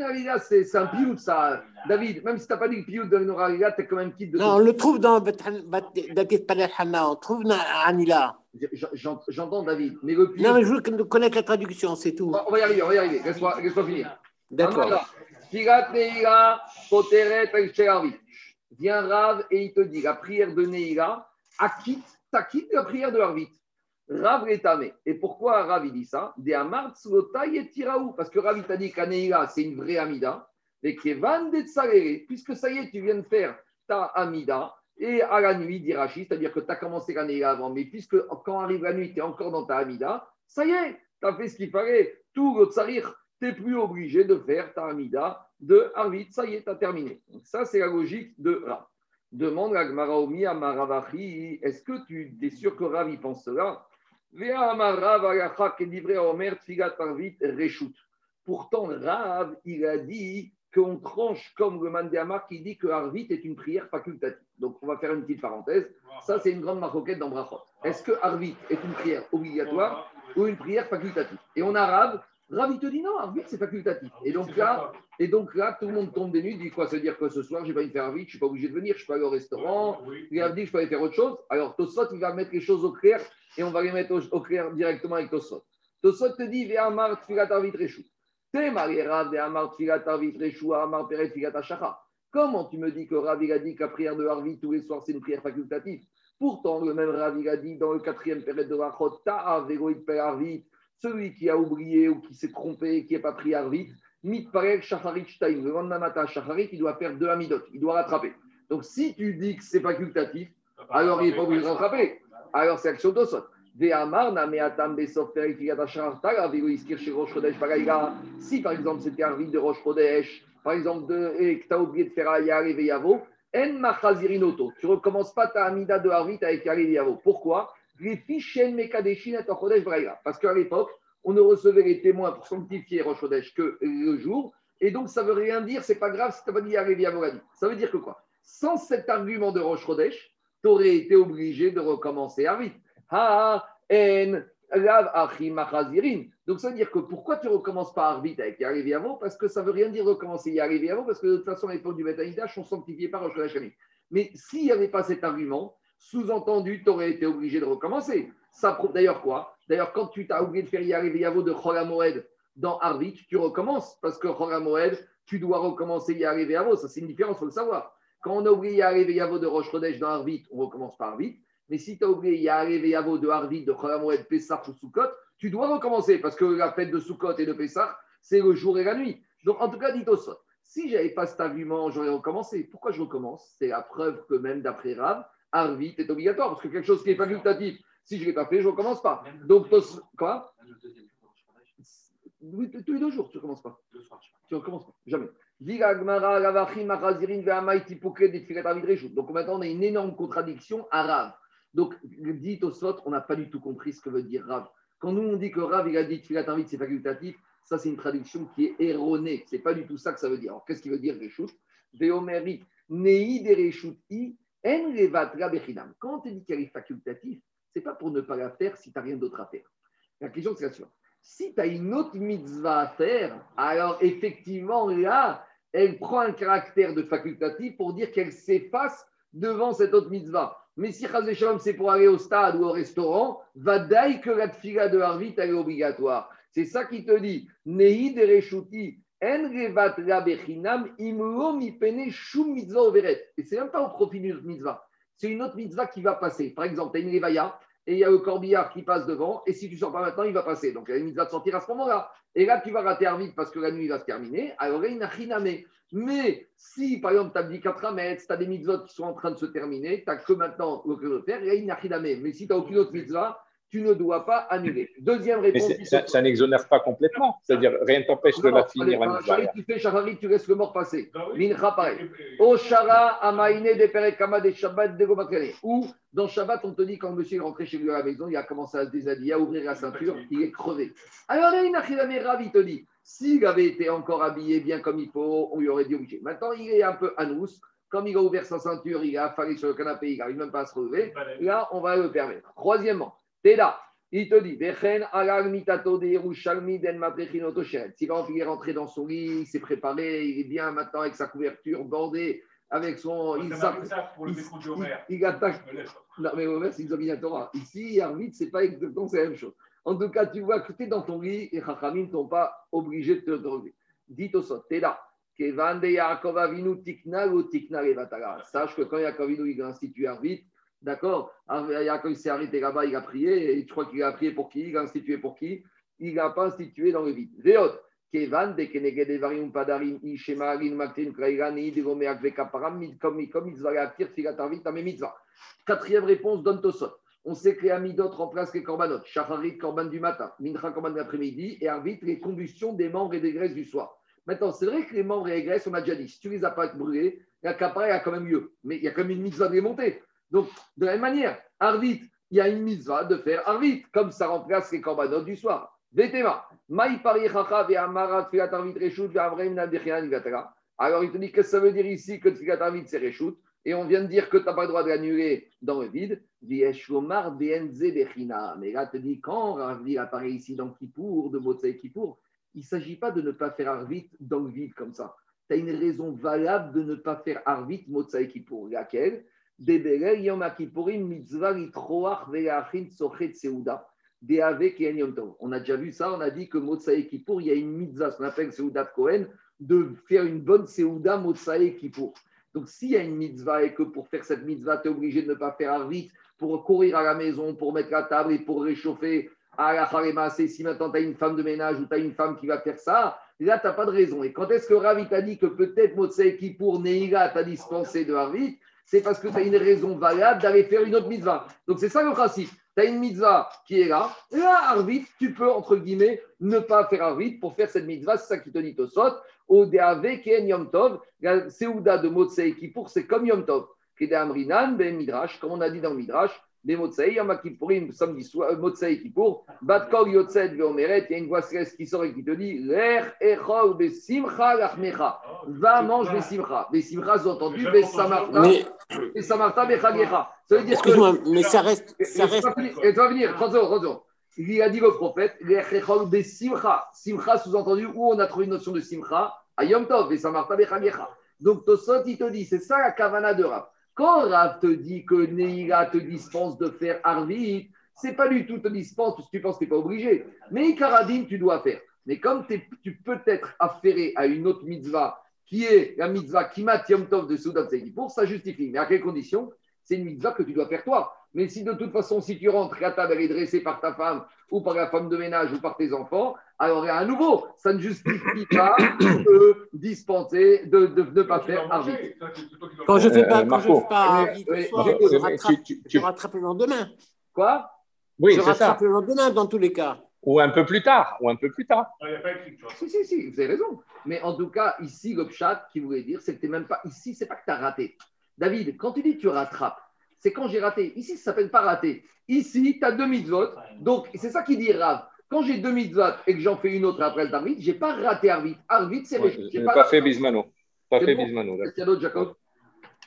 Speaker 1: Amida, c'est c'est un piout, ça. David, même si tu n'as pas dit le piout de Noralila, tu es quand même quitte de
Speaker 4: Non, on le trouve dans Datit Palel Hanna, on trouve
Speaker 1: j'en- J'entends David, mais le piout.
Speaker 4: Non, mais je veux que- connaître la traduction, c'est tout.
Speaker 1: On va y arriver, on va y arriver. Laisse-moi laisse finir.
Speaker 4: D'accord.
Speaker 1: Vient Rav et il te dit la prière de Neila acquitte, t'acquitte la prière de Harvit. Rav l'étamé. Et pourquoi Rav il dit ça? Des Amart Slota Yetiraou. Parce que Rav t'a dit que Neila c'est une vraie Amida. Et Kevan de. Puisque ça y est, tu viens de faire ta Amida. Et à la nuit, dit Rachid, c'est-à-dire que tu as commencé la Neila avant. Mais puisque quand arrive la nuit, tu es encore dans ta Amida, ça y est, tu as fait ce qu'il fallait. Tout le Tsarir, tu n'es plus obligé de faire ta Amida de Harvit. Ça y est, tu as terminé. Donc ça, c'est la logique de Rav. Demande à Gmaraomi à Maravachi, est-ce que tu es sûr que Rav il pense cela? Pourtant, Rav, il a dit qu'on tranche comme le Mandéamar qui dit que Harvit est une prière facultative. Donc, on va faire une petite parenthèse. Ça, c'est une grande maroquette dans Brachot. Est-ce que Harvit est une prière obligatoire ou une prière facultative? Et on a Rav. Rav, il te dit non, Harvit, c'est facultatif. Et donc là, et donc là, tout le monde tombe des nues, dit quoi Se dire que ce soir, j'ai pas de faire Harvit, je suis pas obligé de venir, je peux aller au restaurant. Il a dit que je peux aller faire autre chose. Alors, Tosot, il va mettre les choses au clair et on va les mettre au, au clair directement avec Tosot. Tosot te dit Ve'amar tfilat Harvit reshu. Comment tu me dis que Rav il a dit que la prière de Harvit tous les soirs, c'est une prière facultative? Pourtant, le même Rav il a dit dans le quatrième période de Rachot, Harvit, celui qui a oublié ou qui s'est trompé, qui n'a pas pris Harvit, Mitparek Shacharit Shtaim. Le lendemain matin, Shacharit, il doit faire deux Amidot, il doit rattraper. Donc, si tu dis que c'est facultatif, alors il n'est pas obligé de rattraper. Alors, c'est action d'Osot. Ve'amar Si, par exemple, c'était un de Rosh Chodesh, par exemple, de, et que tu as oublié de faire Ayar et Veyavo, en machazirinoto. Tu ne recommences pas ta Amida de Harvit avec Ayar et Veyavo. Pourquoi? Parce qu'à l'époque, on ne recevait les témoins pour sanctifier Rosh Chodesh que le jour. Et donc, ça ne veut rien dire, c'est pas grave si tu n'as pas dit Ayar et Veyavo. Ça veut dire que quoi? Sans cet argument de Rosh Chodesh, tu aurais été obligé de recommencer Harvit. Ha, en. Donc, ça veut dire que pourquoi tu recommences pas Harvit avec Yariv Yavo? Parce que ça veut rien dire recommencer Yariv Yavo, parce que de toute façon, à l'époque du Betaïdash, on sanctifiait pas Rosh. Mais s'il n'y avait pas cet argument, sous-entendu, tu aurais été obligé de recommencer. Ça prouve d'ailleurs quoi? D'ailleurs, quand tu t'as oublié de faire Yariv Yavo de Chol Moed dans Harvit, tu recommences, parce que Chol Moed, tu dois recommencer Yariv Yavo. Ça, c'est une différence, il faut le savoir. Quand on a oublié Yariv Yavo de Rosh dans Harvit, on recommence par Harvit. Mais si tu as oublié Yariv Yavo de Harvit, de Cholamoed, Pessah ou Sukkot, tu dois recommencer parce que la fête de Sukkot et de Pessah, c'est le jour et la nuit. Donc, en tout cas, dit Tosot, si je n'avais pas cet argument, j'aurais recommencé. Pourquoi je recommence? C'est la preuve que même d'après Rav, Harvit est obligatoire parce que quelque chose qui est facultatif, si je ne l'ai pas fait, je ne recommence pas. Donc, Tosot, quoi? Tous les deux jours, tu ne recommences pas. Tu ne recommences pas, jamais. Donc maintenant, on a une énorme contradiction à Rav. Donc, dit au Sot, on n'a pas du tout compris ce que veut dire Rav. Quand nous, on dit que Rav, il a dit Tfilat c'est facultatif, ça, c'est une traduction qui est erronée. Ce n'est pas du tout ça que ça veut dire. Alors, qu'est-ce qu'il veut dire, Reshut? Veomeri, Nei de En Levatra Bechinam. Quand on dit qu'elle est facultative, ce n'est pas pour ne pas la faire si tu n'as rien d'autre à faire. La question, c'est la suivante. Si tu as une autre mitzvah à faire, alors effectivement, là, elle prend un caractère de facultatif pour dire qu'elle s'efface devant cette autre mitzvah. Mais si c'est pour aller au stade ou au restaurant, va d'aille que la tfila de Harvit, elle est obligatoire. C'est ça qui te dit. Nei de Reshuti, en revat la bechinam, imlo mi pene shum mitzvah overet. Et c'est même pas au profit d'une mitzvah. C'est une autre mitzvah qui va passer. Par exemple, tu as une levaya, et il y a le corbillard qui passe devant, et si tu ne sors pas maintenant, il va passer. Donc il y a une mitzvah de sortir à ce moment-là. Et là, tu vas rater Harvit parce que la nuit va se terminer, alors il n'y a rien Mais si, par exemple, tu as dit 4 mètres, tu as des mitzvot qui sont en train de se terminer, tu n'as que maintenant le faire, et il n'y a rien Mais si tu n'as aucune autre mitzvah, tu ne dois pas annuler. Deuxième
Speaker 5: Mais
Speaker 1: réponse.
Speaker 5: c'est- ça, ça n'exonère pas complètement. C'est-à-dire, rien ne t'empêche de la finir à
Speaker 1: Charit, tu fais tu laisses le mort passer.
Speaker 3: Bah.
Speaker 1: Mincha, pareil. Amaïne, des Shabbat, des. Ou dans Shabbat, on te dit quand le monsieur est rentré chez lui à la maison, il a commencé à se déshabiller, à ouvrir la ceinture, il est crevé. Alors là, Inachidame Rav, il te dit, s'il avait été encore habillé bien comme il faut, on lui aurait dit obligé. Maintenant, il est un peu anous, Comme il a ouvert sa ceinture, il a affalé sur le canapé, il n'arrive même pas à se relever. Là, on va le permettre. Troisièmement, Teda, il te dit. Si quand il est rentré dans son lit, il s'est préparé, il est bien maintenant avec sa couverture bordée, avec son. Il,
Speaker 3: pour le
Speaker 1: il-
Speaker 3: Homer.
Speaker 1: il attaque. Non, mais Homer, c'est Xavier Torah. Ici, Arvit, c'est pas exactement la même chose. En tout cas, tu vois que tu es dans ton lit et Chachamim ne t'ont pas obligé de te relever. Dites au sot, tu es là. Kevan de Yaakov Avinu tikna ou tikna levatara. Sache que quand Yaakov Avinu il a institué Arvit, d'accord, Ar- Yaakov il s'est arrêté là-bas, il a prié, et je crois qu'il a prié pour qui Il a institué pour qui? Il n'a pas institué dans le vide. Veot. Kevan de Keneged Evarim Padarim Ishemarin Maktin Krairani de Gomeak Vekaparam Midkom Mikom Mitzvah Akir Filat Arvit Tame Mitzvah. Quatrième réponse, donne Tosot. On sait que les Amidot remplacent les Korbanot. Shacharit, Korban du matin. Mincha, Korban de l'après-midi. Et Arvit, les combustions des membres et des graisses du soir. Maintenant, c'est vrai que les membres et les graisses, on a déjà dit, si tu les as pas brûlés, la capara a quand même lieu. Mais il y a quand même une mitzvah de les monter. Donc, de la même manière, Arvit, il y a une mitzvah de faire Arvit, comme ça remplace les Korbanot du soir. Vetema, Maï. Alors, il te dit, que ça veut dire ici que Filat Arvit, c'est Reshut Et on vient de dire que tu n'as pas le droit de l'annuler dans le vide. Mais là, te dit, quand Arvit apparaît ici dans Kippour, de Motsai Kippour, il ne s'agit pas de ne pas faire Arvit dans le vide comme ça. Tu as une raison valable de ne pas faire Arvit Motsai Kippour. Laquelle? Yom Kippourim Mitzvah Litroach Sochet Seuda. On a déjà vu ça, on a dit que Motsai Kippour, il y a une mitzvah, ce qu'on appelle Seudat Kohen, de faire une bonne Seuda Kippour. Donc s'il y a une mitzvah et que pour faire cette mitzvah, tu es obligé de ne pas faire Arvit, pour courir à la maison, pour mettre la table et pour réchauffer à la Harema, c'est si maintenant tu as une femme de ménage ou tu as une femme qui va faire ça, là, tu n'as pas de raison. Et quand est-ce que Ravi t'a dit que peut-être Motsei Kippour, Neila t'a dispensé de Harvit C'est parce que tu as une raison valable d'aller faire une autre mitzvah. Donc c'est ça le principe. Tu as une mitzvah qui est là, là, Harvit, tu peux, entre guillemets, ne pas faire Harvit pour faire cette mitzvah, c'est ça qui te dit Tosot. Au DAV, Ken Yom Tov, la Seouda de Motsei Kippour, c'est comme Yom Tov. Kede Amrinan, Ben Midrash, comme on a dit dans le Midrash, des Motsei, Yom Kippourim, samedi soir, euh, Motsei Kippour, Batkol Yotzed Veomeret, il y a une voix céleste qui sort et qui te dit L'er Echol Besimcha Lachmecha. Va, mange Besimcha. Besimcha, sous-entendu, Besamarta,
Speaker 4: Mais,
Speaker 1: Besamarta, Bechagecha. Ça veut dire que.
Speaker 4: excuse-moi, mais ça reste. Ça reste...
Speaker 1: et tu vas venir, 30 secondes, 30 secondes. Il a dit le prophète, l'er Echol Besimcha. Simcha, sous-entendu, où on a trouvé une notion de Simcha? À Yom Tov, Besamarta, Bechagecha. Donc, Tosot, il te dit, c'est ça la kavana de Rav. Quand Rav te dit que Neila te dispense de faire Arvit, c'est pas du tout te dispense parce que tu penses que tu n'es pas obligé. Mais Ikaradine, tu dois faire. Mais comme tu peux être affairé à une autre mitzvah qui est la mitzvah Kimat Tov de Soudan pour ça justifie. Mais à quelles conditions C'est une mitzvah que tu dois faire toi. Mais si de toute façon, si tu rentres, la table est dressée par ta femme ou par la femme de ménage ou par tes enfants, alors à nouveau, ça ne justifie pas [COUGHS] de dispenser, de ne pas faire
Speaker 3: dois
Speaker 4: Quand je
Speaker 3: manger.
Speaker 4: fais pas,
Speaker 5: Euh,
Speaker 4: quand je fais pas je
Speaker 5: oui,
Speaker 4: rattrape,
Speaker 5: tu- tu-
Speaker 4: je
Speaker 5: tu-
Speaker 4: rattrape le lendemain.
Speaker 1: Quoi?
Speaker 5: Oui,
Speaker 4: je rattrape le lendemain dans tous les cas.
Speaker 5: Ou un peu plus tard, ou un peu plus tard.
Speaker 3: Il n'y a pas écrit, tu vois.
Speaker 1: Si, si, si, vous avez raison. Mais en tout cas, ici, le chat qui voulait dire, c'est que tu n'es même pas. Ici, c'est pas que tu as raté. David, quand tu dis que tu rattrapes, c'est quand j'ai raté. Ici, ça s'appelle pas rater. Ici, tu as deux mitzvot. Donc, c'est ça qui dit Rav. Quand j'ai deux mitzvot et que j'en fais une autre après le Arvit, je n'ai pas raté Arvit. Arvit, c'est
Speaker 5: Ouais. Je
Speaker 1: J'ai
Speaker 5: n'ai pas fait
Speaker 1: raté.
Speaker 5: Bismano. Pas
Speaker 1: C'est
Speaker 5: fait
Speaker 1: bon.
Speaker 5: Bismano. là.
Speaker 1: Qu'est-ce qu'il y a d'autre, Jacob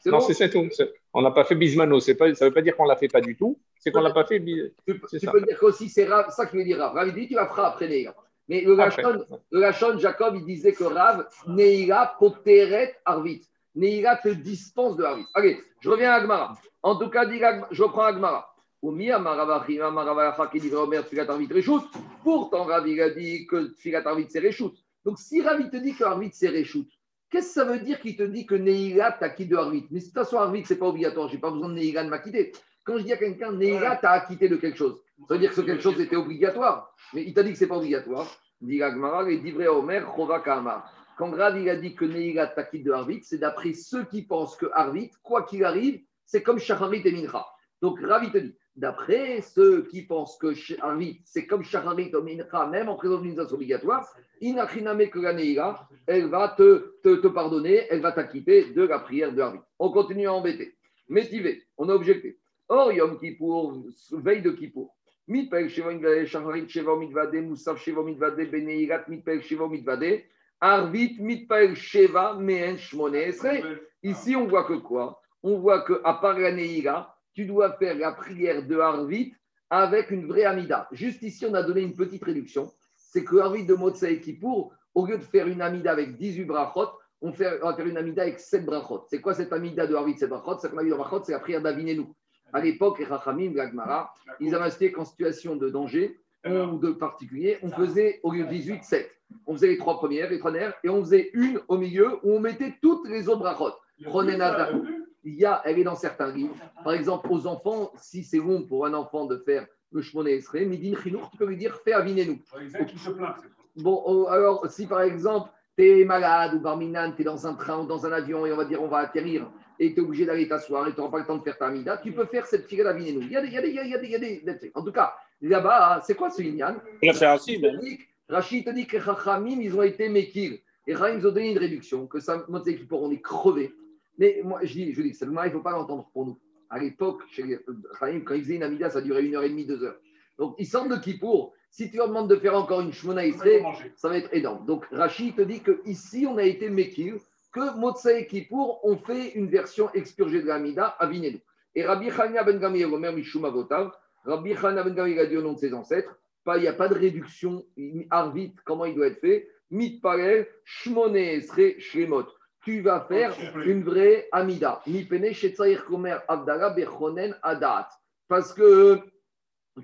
Speaker 1: C'est
Speaker 5: Non,
Speaker 1: bon
Speaker 5: c'est c'est tout. C'est- On n'a pas fait Bismano. C'est Pas, ça ne veut pas dire qu'on ne l'a fait pas du tout. C'est qu'on ne l'a pas fait.
Speaker 1: Tu,
Speaker 5: c'est
Speaker 1: tu
Speaker 5: ça.
Speaker 1: peux dire qu'aussi, c'est Rav, ça qui veut dire Rav. Rav, il dit, tu la feras après Neira. Mais le Lachon, Jacob, il disait que Rav, Neira poteret Arvit. Neira te dispense de Arvit. Allez, je reviens à Agmara. En tout cas, je reprends Agmara. Pourtant, Rav, il a dit que Filat Arvit, c'est Réchout. Donc, si Rav, il te dit que Arvit, c'est Réchout, qu'est-ce que ça veut dire qu'il te dit que Neila t'a quitté de Arvit Mais de toute façon, Arvit, c'est pas obligatoire. Je n'ai pas besoin de Neila de m'acquitter. Quand je dis à quelqu'un, Neila t'a acquitté de quelque chose, ça veut dire que ce quelque chose était obligatoire. Mais il t'a dit que c'est pas obligatoire. Dit l'Agmara, et dit Omer, Chova Kamar. Quand Rav a dit que Neila t'a quitté de Arvit, c'est d'après ceux qui pensent que Arvit, quoi qu'il arrive, c'est comme Shacharit et Mincha. Donc Rav te dit, d'après ceux qui pensent que Arvit, c'est comme Shacharit et Mincha, même en présence d'une instance obligatoire, Inachiname que la elle va te, te, te pardonner, elle va t'acquitter de la prière de Arvit. On continue à embêter. Métivé, on a objecté. Or, Yom Kippour, veille de Kippour. Mitpel Mitvade, Shacharit Sheva Mitvade, Moussaf Sheva Mitvade, Beneirat Mitpel Sheva Mitvade, Arvit Mitpel Sheva Mehen. Ici, on voit que quoi? On voit qu'à part la Neïla, tu dois faire la prière de Harvit avec une vraie Amida. Juste ici, on a donné une petite réduction. C'est que Harvit de Motsei Kippour, au lieu de faire une Amida avec 18 brachot, on, fait, on va faire une Amida avec 7 brachot. C'est quoi cette Amida de Harvit, 7 brachot? Cette Amida de brachot, c'est la prière d'Avinenu. À l'époque, les Rachamim, l'Agmara, ils avaient insisté qu'en situation de danger ou de particulier, on faisait au lieu de 18, 7. On faisait les trois premières, les premières, et on faisait une au milieu où on mettait toutes les autres brachot. Prenez Nada. Il y a, elle est dans certains livres. Par exemple, aux enfants, si c'est bon pour un enfant de faire le Shmoné Esrei, Midin Chinour, tu peux lui dire fais
Speaker 3: c'est
Speaker 1: Bon, oh, alors, si par exemple, tu es malade ou barminan, tu es dans un train ou dans un avion et on va dire on va atterrir et tu es obligé d'aller t'asseoir et tu n'auras pas le temps de faire ta amida, tu peux faire cette tirée d'Avinenu. Il y a des. Il y a des, il y a des, il y a des, il y a des- En tout cas, là-bas, c'est quoi ce Inyan?
Speaker 2: Il a fait ainsi, même.
Speaker 1: Rachid te dit que les Chachamim, ils ont été Mekir. Et Rahim, ils ont donné une réduction, que ça, Motsei Kippour, on est crevé. Mais moi, je dis, je dis, ça, il ne faut pas l'entendre pour nous. À l'époque, chez les Rahim, quand ils faisaient une Amida, ça durait une heure et demie, deux heures. Donc, ils sortent de Kippour. Si tu leur demandes de faire encore une Shmona Israël, ça va être énorme. Donc, Rachid te dit qu'ici, on a été Mekir, que Motsei Kippour ont fait une version expurgée de l'Amida à Vinenu. Et Rabbi Chania ben Gamliel, Omer Mishum Rabbi Chania ben Gamliel a dit au nom de ses ancêtres, il n'y a pas de réduction. Arvit, comment il doit être fait Mitparel, Shmone Esre, Shlemot. Tu vas faire une vraie Amida. Mipene, Shetzair Komer, Abdallah, Bechonen, Adat. Parce que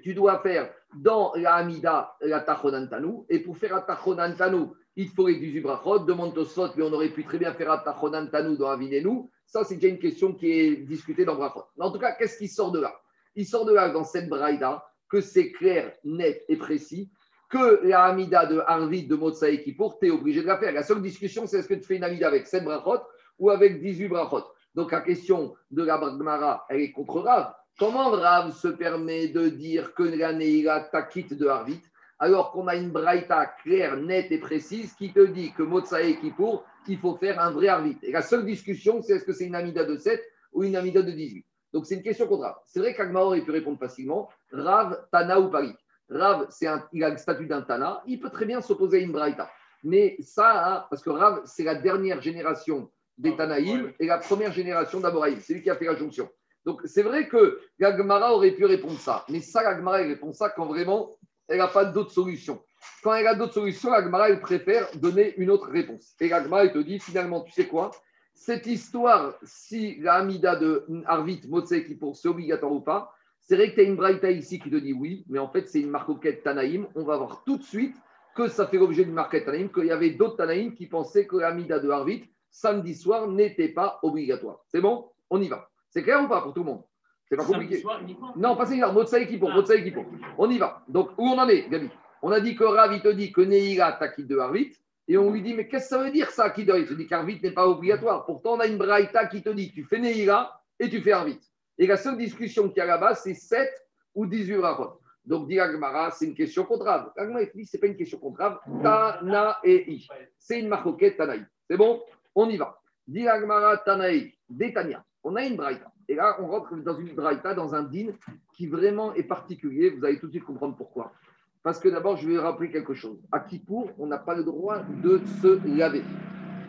Speaker 1: tu dois faire dans la Amida la Tachonantanu. Et pour faire la Tachonantanu, il faut les 18 brachot. Demande Tosfot, mais on aurait pu très bien faire la Tachonantanu dans Avinenu. Ça, c'est déjà une question qui est discutée dans brachot. Mais en tout cas, qu'est-ce qui sort de là? Il sort de là dans cette braïda que c'est clair, net et précis que la Hamida de Harvit de Motsaï Kippour, tu es obligé de la faire. La seule discussion, c'est est-ce que tu fais une Hamida avec 7 brachot ou avec 18 brachot. Donc la question de la Bagmara, elle est contre Rav. Comment Rav se permet de dire que la Neila takit de Harvit alors qu'on a une braïta claire, nette et précise qui te dit que Motsaï Kippour, il faut faire un vrai Harvit. Et la seule discussion, c'est est-ce que c'est une Hamida de 7 ou une Hamida de 18. Donc c'est une question contre Rav. C'est vrai qu'Agmar aurait pu répondre facilement. Rav, Tana ou Paris. Rav, c'est un, il a le statut d'un Tana, il peut très bien s'opposer à une Braïta. Mais ça, hein, parce que Rav, c'est la dernière génération des Tanaïm et la première génération d'Aboraïm. C'est lui qui a fait la jonction. Donc c'est vrai que l'Agmara aurait pu répondre ça. Mais ça, l'Agmara, elle répond ça quand vraiment elle n'a pas d'autre solution. Quand elle a d'autres solutions, l'Agmara, elle préfère donner une autre réponse. Et l'Agmara, elle te dit finalement, tu sais quoi? Cette histoire, si la Hamida de Arvit, Motsé, qui pour c'est obligatoire ou pas, c'est vrai que tu as une braïta ici qui te dit oui, mais en fait, c'est une marcoquette Tanaïm. On va voir tout de suite que ça fait l'objet d'une marquette Tanaïm, qu'il y avait d'autres Tanaïm qui pensaient que l'Amida de Harvit, samedi soir, n'était pas obligatoire. C'est bon? On y va. C'est clair ou pas pour tout le monde? C'est pas compliqué. Non, pas c'est Motsaï qui pour, Motsaï qui pour. On y va. Donc, où on en est, Gabi? On a dit que Rav, il te dit que takit de Harvit, et on lui dit, mais qu'est-ce que ça veut dire ça, qui Il te dit qu'Harvit n'est pas obligatoire. Pourtant, on a une braïta qui te dit, tu fais Neila et tu fais Harvit. Et la seule discussion qu'il y a là-bas, c'est 7 ou 18 brachot. Donc, dit Agmara, c'est une question contre Rav. Agmara, il dit, ce n'est pas une question contre Rav. Tana et I. C'est une marcoquette Tanaï. C'est bon? On y va. Dit Agmara, Tanaï, Détania. On a une braïta. Et là, on rentre dans une braïta, dans un din qui vraiment est particulier. Vous allez tout de suite comprendre pourquoi. Parce que d'abord, je vais rappeler quelque chose. À Kippour, on n'a pas le droit de se laver.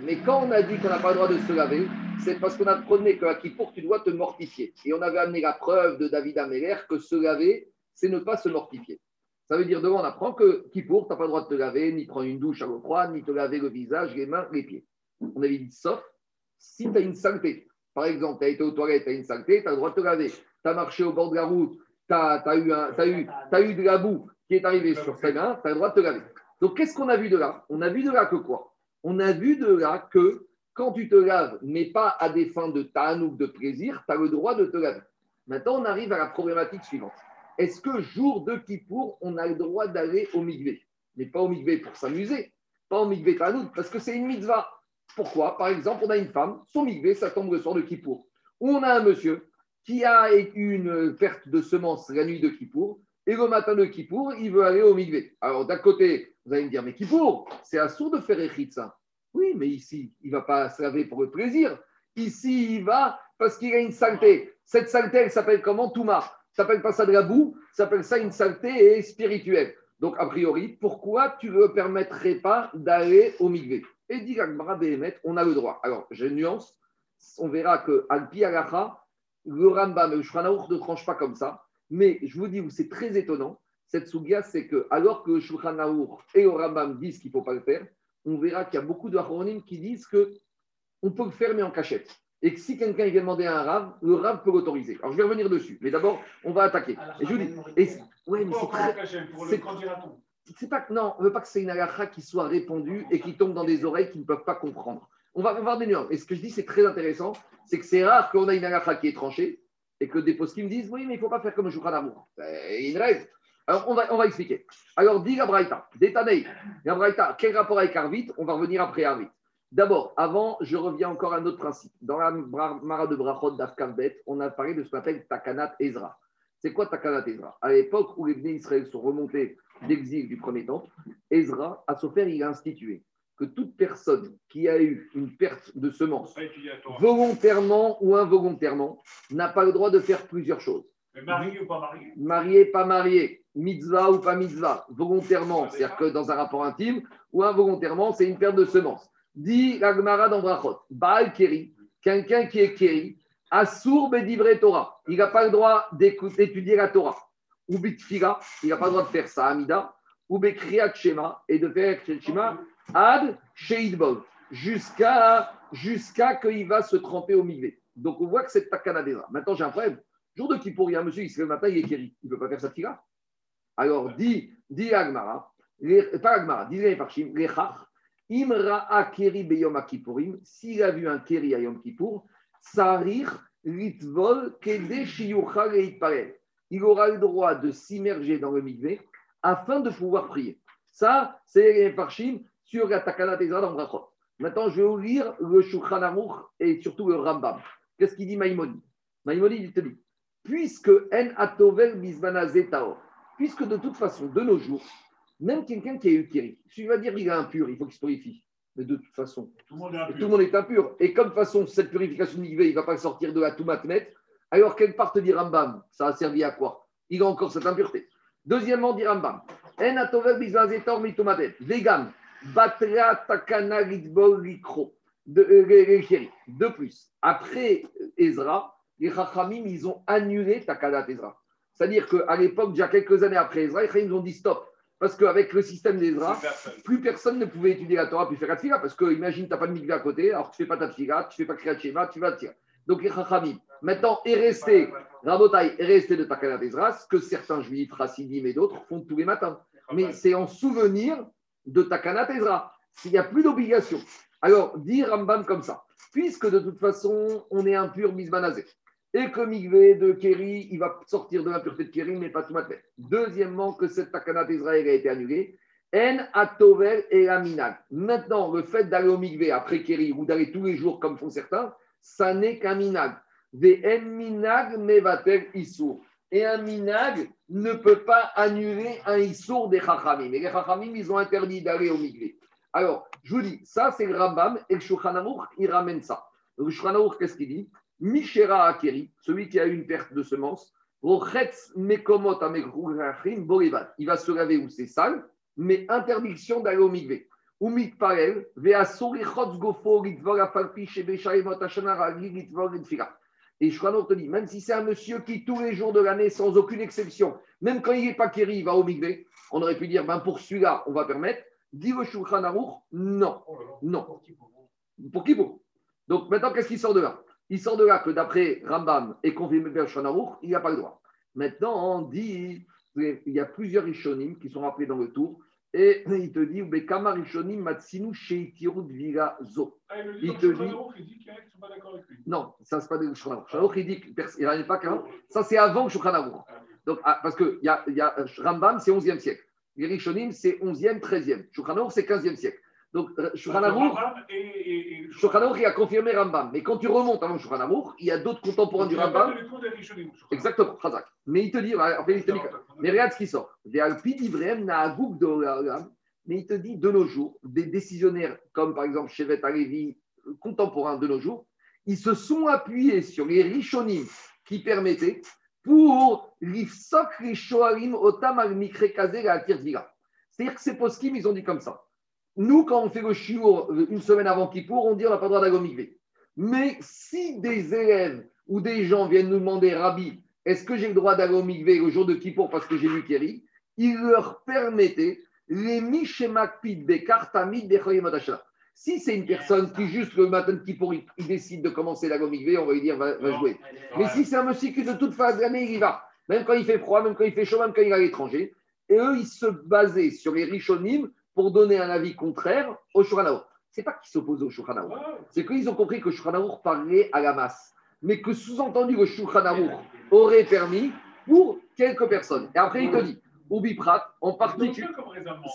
Speaker 1: Mais quand on a dit qu'on n'a pas le droit de se laver, c'est parce qu'on apprenait qu'à Kippour, tu dois te mortifier. Et on avait amené la preuve de David Améler que se laver, c'est ne pas se mortifier. Ça veut dire, devant, on apprend que Kippour, tu n'as pas le droit de te laver, ni prendre une douche à l'eau froide, ni te laver le visage, les mains, les pieds. On avait dit, sauf si tu as une saleté. Par exemple, tu as été aux toilettes, tu as une saleté, tu as le droit de te laver. Tu as marché au bord de la route, tu as, eu de la boue qui est arrivée sur tes mains, tu as le droit de te laver. Donc, qu'est-ce qu'on a vu de là? On a vu de là que quoi? On a vu de là que quand tu te laves, mais pas à des fins de tanouk, de plaisir, tu as le droit de te laver. Maintenant, on arrive à la problématique suivante. Est-ce que jour de Kippour, on a le droit d'aller au migvé Mais pas au migvé pour s'amuser, pas au migvé tanouk, parce que c'est une mitzvah. Pourquoi? Par exemple, on a une femme, son migvé, ça tombe le soir de Kippour. Ou on a un monsieur qui a eu une perte de semences la nuit de Kippour, et le matin de Kippour, il veut aller au migvé. Alors, d'un côté, vous allez me dire, mais Kippour, c'est assourd de faire Echitza. Oui, mais ici, il ne va pas se laver pour le plaisir. Ici, il va parce qu'il a une saleté. Cette saleté, elle s'appelle comment Touma? Ça s'appelle pas ça de la boue, ça s'appelle ça une saleté spirituelle. Donc, a priori, pourquoi tu ne le permettrais pas d'aller au migvé Et dit on a le droit. Alors, j'ai une nuance. on verra que Alpi Alacha, le Rambam le Aruch ne tranchent pas comme ça. Mais je vous dis, c'est très étonnant, cette sougia, c'est que alors que Shulchan Aruch et le Rambam disent qu'il ne faut pas le faire, on verra qu'il y a beaucoup de qui disent que on peut le faire mais en cachette. Et que si quelqu'un vient demander à un rave, le rave peut l'autoriser. Alors je vais revenir dessus, mais d'abord on va attaquer. Et je vous dis, et, ouais, mais c'est c'est- pas que non, on veut pas que c'est une halakha qui soit répandue et qui tombe dans des oreilles qui ne peuvent pas comprendre. On va voir des nuances. Et ce que je dis, c'est très intéressant, c'est que c'est rare qu'on ait une halakha qui est tranchée et que des postes qui me disent oui, mais il ne faut pas faire comme Shulchan Aruch. Il y a une règle. Alors on va, on va expliquer. Alors dit la Braïta, Détanei, quel rapport avec Arvit? On va revenir après Arvit. D'abord, avant, je reviens encore à un autre principe. Dans la Mara de Brachot d'Afkavbet, on a parlé de ce qu'on appelle Takanat Ezra. C'est quoi Takanat Ezra? À l'époque où les Bnei Israël sont remontés d'exil du premier temple, Ezra, à Sofer, il a institué que toute personne qui a eu une perte de semence, volontairement ou involontairement, n'a pas le droit de faire plusieurs choses.
Speaker 3: Mais marié ou pas marié?
Speaker 1: Marié, pas marié, mitzvah ou pas mitzvah, volontairement, c'est-à-dire que dans un rapport intime, ou involontairement, c'est une perte de semence. Dit la Gemara dans Brachot, Baal Keri, quelqu'un qui est Keri, Assour Bedivre Torah, il n'a pas le droit d'étudier la Torah. Ou Bitfila, il n'a pas le droit de faire ça, Amida, ou Bekriyat Shema, et de faire Shema, Ad Sheidbol, jusqu'à jusqu'à qu'il va se tremper au migvé. Donc on voit que c'est Takana déjà. Maintenant j'ai un problème. Jour de Kippour, il y a un monsieur, il se le matin, il est Keri. Il ne peut pas faire sa fila. Alors, dit, dit Agmara, pas Agmara, dit les Parchim, Imra'a Keri Beyom Kippourim, s'il a vu un Keri à Yom Kippour, Sarir Itparel. Il aura le droit de s'immerger dans le migvé afin de pouvoir prier. Ça, c'est les Parchim sur la Takana Tezra dans Brachot. Maintenant, je vais vous lire le Shulchan Aruch et surtout le Rambam. Qu'est-ce qu'il dit Maïmonide Maïmonide, il te dit puisque en atovel zetaor, puisque de toute façon, de nos jours, même quelqu'un qui a eu Kiri, si tu vas dire qu'il est impur, il faut qu'il se purifie. Mais de toute façon,
Speaker 3: Tout le monde est impur.
Speaker 1: monde est. Et comme de toute façon, cette purification il ne va pas sortir de la Toumatmet, alors quelque part te dit Rambam, ça a servi à quoi? Il a encore cette impureté. Deuxièmement, dit Rambam, en atovel zetaor mitumatet, vegan, batra takana likro. De, plus, après Ezra, les Chachamim, ils ont annulé Takadat Ezra. C'est-à-dire qu'à l'époque, déjà quelques années après Ezra, les Chachamim ont dit stop. Parce qu'avec le système d'Ezra, plus personne ne pouvait étudier la Torah puis faire la tfila. Parce que, imagine, tu n'as pas de mikveh à côté, alors tu ne fais pas ta tfila, tu ne fais pas Kriyat Shema, tu vas tirer. Donc les Chachamim, maintenant, est resté, Rabotai, est resté de Takadat Ezra, ce que certains juifs, Hassidim et d'autres font tous les matins. Mais c'est en souvenir de Takanat Ezra. Il n'y a plus d'obligation. Alors, dit Rambam comme ça, puisque de toute façon, on est impur misbanazé, et que Migvé de Kéri, il va sortir de l'impureté de Kéri, mais pas tout matmet. Deuxièmement, que cette Takanat Ezra elle a été annulée. En atovel et la minag. Maintenant, le fait d'aller au Migvé après Kéri ou d'aller tous les jours comme font certains, ça n'est qu'un minag. Ve en minag mevatel issour. Et un minag ne peut pas annuler un issour des chachamim. Et les chachamim, ils ont interdit d'aller au Migvé. Alors, je vous dis, ça c'est le Rambam et le Shulchan Aruch, il ramène ça. Le Shulchan Aruch, qu'est-ce qu'il dit? Mishera Akeri, celui qui a eu une perte de semence. Il va se laver où c'est sale, mais interdiction d'aller au Migvé. Umit Parel, Veasori Chotz Gofo, Litvor Afalpi, Shebeshaimot Ashana Ragi. Et Shulchan te dit, même si c'est un monsieur qui, tous les jours de l'année, sans aucune exception, même quand il n'est pas Kéri, il va au Migvé, on aurait pu dire, ben pour celui-là, on va permettre. Dit le Shulchan non.
Speaker 3: Oh.
Speaker 1: Non.
Speaker 3: Pour qui, pour
Speaker 1: Donc maintenant, qu'est-ce qui sort de là? Il sort de là que d'après Rambam et confirmé par Shulchan il n'a pas le droit. Maintenant, on dit, il y a plusieurs Rishonim qui sont rappelés dans le tour, et il te dit.
Speaker 3: Ah, le
Speaker 1: Il te dit-. Non, ça, c'est pas de Shulchan Aruch. Il dit qu'il a pas qu'un. Ça, c'est avant Shulchan Aruch.
Speaker 3: Ah.
Speaker 1: Donc, ah, parce que il y a, y a, euh, Rambam, c'est 11e siècle. Les Rishonim, c'est 11e, 13e. Shulchan Aruch, c'est 15e siècle. Donc, euh, Shulchan
Speaker 3: et-
Speaker 1: il a confirmé Rambam. Mais quand tu remontes avant Shulchan il y a d'autres contemporains du Rambam. Exactement, Khazak. Mais il te dit, il te dit mais regarde ce qui sort. Mais il te dit, de nos jours, des décisionnaires comme par exemple Shevet Alevi, contemporains de nos jours, ils se sont appuyés sur les Rishonim qui permettaient pour l'ifsok les shoarim otam al mikre kaze la. C'est-à-dire que ces poskim, ils ont dit comme ça. Nous, quand on fait le shiur euh, une semaine avant Kippour, on dit on n'a pas le droit mikvé. Mais si des élèves ou des gens viennent nous demander, Rabbi, est-ce que j'ai le droit mikvé le jour de Kippour parce que j'ai lu Kéri Il leur permettait les Mishemakpid Bekartamid Bechoyim Adashara. Si c'est une personne qui, juste le matin de Kippour, il, il décide de commencer mikvé, on va lui dire, va, va jouer. Mais si c'est un monsieur qui, de toute façon de l'année, il y va, même quand il fait froid, même quand il fait chaud, même quand il est à l'étranger, et eux, ils se basaient sur les Rishonim pour donner un avis contraire au Shuranaur. C'est pas qu'ils s'opposent au Shuranaur, c'est qu'ils ont compris que Shuranaur parlait à la masse, mais que sous-entendu le Shuranaur aurait permis pour quelques personnes. Et après, il te dit, Ubi Prat, en particulier,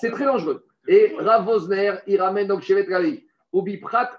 Speaker 1: c'est très dangereux. Et Rav Vosner, il ramène donc Shevet Ravi, Ubi Prat,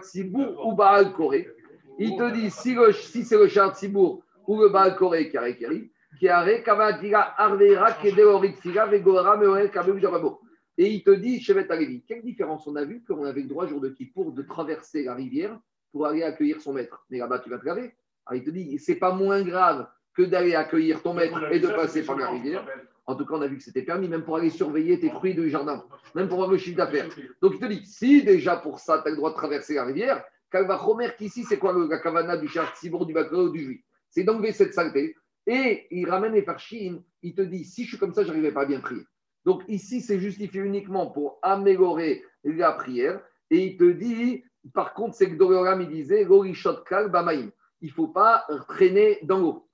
Speaker 1: Sibour, ou Baal Koré. Il te dit, si, si c'est le Shagat Sibour ou le Baal Koré qui a réquéri, qui a récavadira Arvera, Kedeorit Figa, Vegora, Meoel, Kabeu, Jarabo. Et il te dit, Shevet Alevi, quelle différence on a vu qu'on avait le droit, jour de Kippour, de traverser la rivière pour aller accueillir son maître. Mais là-bas, tu vas te laver. Alors il te dit, c'est pas moins grave que d'aller accueillir ton maître et de passer par la rivière. En tout cas, on a vu que c'était permis, même pour aller surveiller tes fruits du jardin, même pour avoir le chiffre d'affaires. Donc il te dit, si déjà pour ça, tu as le droit de traverser la rivière, Kalva Chomer, qu'ici, c'est quoi la kavana du char Sibour, du Bakro, du juif C'est d'enlever cette saleté. Et il ramène les farchines, il te dit, si je suis comme ça, je n'arriverai pas à bien prier. Donc ici, c'est justifié uniquement pour améliorer la prière. Et il te dit, par contre, c'est que Dororam, il disait. Il ne faut pas traîner dans l'eau.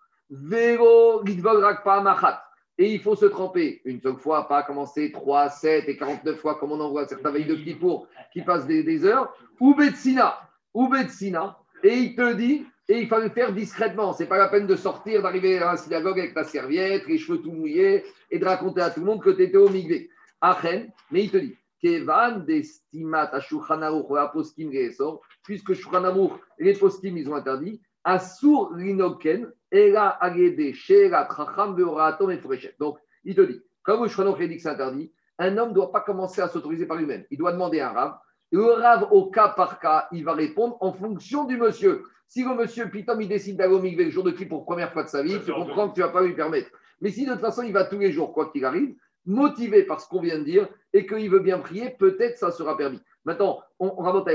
Speaker 1: Et il faut se tremper une seule fois, pas commencer 3, 7 et 49 fois comme on en voit certains veilles de Kippour qui passent des, des heures. Ou Betsina. Ou Betsina. Et il te dit, et il faut le faire discrètement. C'est pas la peine de sortir, d'arriver à la synagogue avec ta serviette, les cheveux tout mouillés et de raconter à tout le monde que tu étais au Migvé. Achen, mais il te dit, Kevan destimat à Shulchan la poskim Geesor, puisque et les poskim, ils ont interdit, Asur linoken, Ela agede, Sheela tracham veoratom et. Donc, il te dit, comme Aruch dit que c'est interdit, un homme ne doit pas commencer à s'autoriser par lui-même. Il doit demander à un rave. Le rave, au cas par cas, il va répondre en fonction du monsieur. Si le monsieur, Pitom, il décide d'aller au le jour de qui pour première fois de sa vie, tu comprends que tu ne vas pas lui permettre. Mais si de toute façon, il va tous les jours, quoi qu'il arrive, motivé par ce qu'on vient de dire et qu'il veut bien prier, peut-être ça sera permis. Maintenant, on,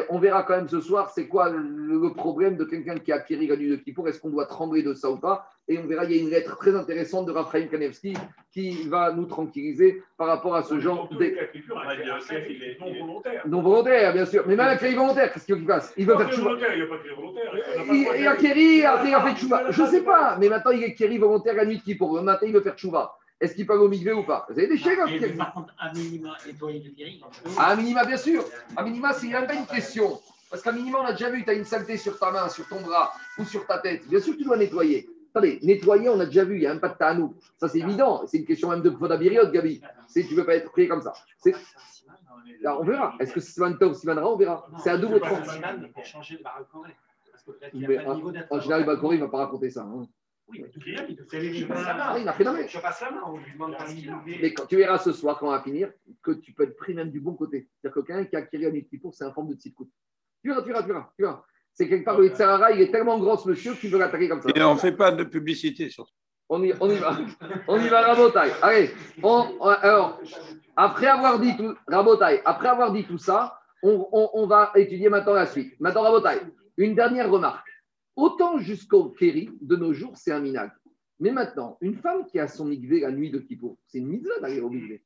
Speaker 1: on, verra quand même ce soir c'est quoi le, le problème de quelqu'un qui a acquis la nuit de Kippour? Est-ce qu'on doit trembler de ça ou pas? Et on verra, il y a une lettre très intéressante de Raphaël Kanevski qui va nous tranquilliser par rapport à ce genre de
Speaker 3: est
Speaker 2: il est-
Speaker 3: non volontaire.
Speaker 1: non volontaire, bien sûr. Mais même avec les volontaires, qu'est-ce qu'il fasse? Il veut
Speaker 3: Non,
Speaker 1: faire tchouva.
Speaker 3: volontaire, Il n'y a pas de volontaire.
Speaker 1: Il,
Speaker 3: droit
Speaker 1: il a
Speaker 3: de-
Speaker 1: Kéri, après il a fait tchouva. Je ne sais pas, mais maintenant il est Kéri volontaire la nuit de Kippour. Le matin, il veut faire tchouva. Est-ce qu'il peut aller au Migvé ou pas Vous avez des chèques hein,
Speaker 6: Et
Speaker 1: Kéri
Speaker 6: par contre, à minima, nettoyer le guéri.
Speaker 1: À minima, bien sûr. À minima, c'est même pas une question. Parce qu'à minima, on a déjà vu, tu as une saleté sur ta main, sur ton bras ou sur ta tête. Bien sûr que tu dois nettoyer. Attendez, nettoyer, on a déjà vu, il n'y a même pas de tanou. Ça, c'est évident. C'est une question même de Podabiriot, Gabi. Tu ne veux pas être pris comme ça. C'est- Alors, on verra. Est-ce que c'est Siman Tov, Siman Ra On verra. C'est à double tranche.
Speaker 6: De n'y de niveau d'être.
Speaker 1: En général, Bakori, il ne va pas raconter ça. hein.
Speaker 6: Oui, mais
Speaker 3: Qui est-
Speaker 6: il te fait
Speaker 3: Je
Speaker 6: je passe la
Speaker 1: Ah,
Speaker 6: main.
Speaker 1: il a fait d'arrêt.
Speaker 6: Je passe la main, on lui demande pas de
Speaker 1: Mais quand tu verras ce soir, quand on va finir, que tu peux être pris même du bon côté. C'est-à-dire que quelqu'un qui a acquis un Kippour, c'est un forme de tzidkout. Tu verras, tu verras, tu verras. Tu verras. C'est quelque part, le Tzahara, il est tellement grand ce monsieur qu'il veut l'attaquer comme ça.
Speaker 2: Et on ne fait pas de publicité sur ça.
Speaker 1: On y, on y va. On y va, Rabotaille. Allez, on- on- alors, après avoir dit tout, Rabotaille, après avoir dit tout ça, on, on- on va étudier maintenant la suite. Maintenant, Rabotaille, une dernière remarque. Autant jusqu'au Kéri, de nos jours, c'est un minag. Mais maintenant, une femme qui a son mikvé la nuit de Kippour, c'est une mitzvah d'aller au mikvé.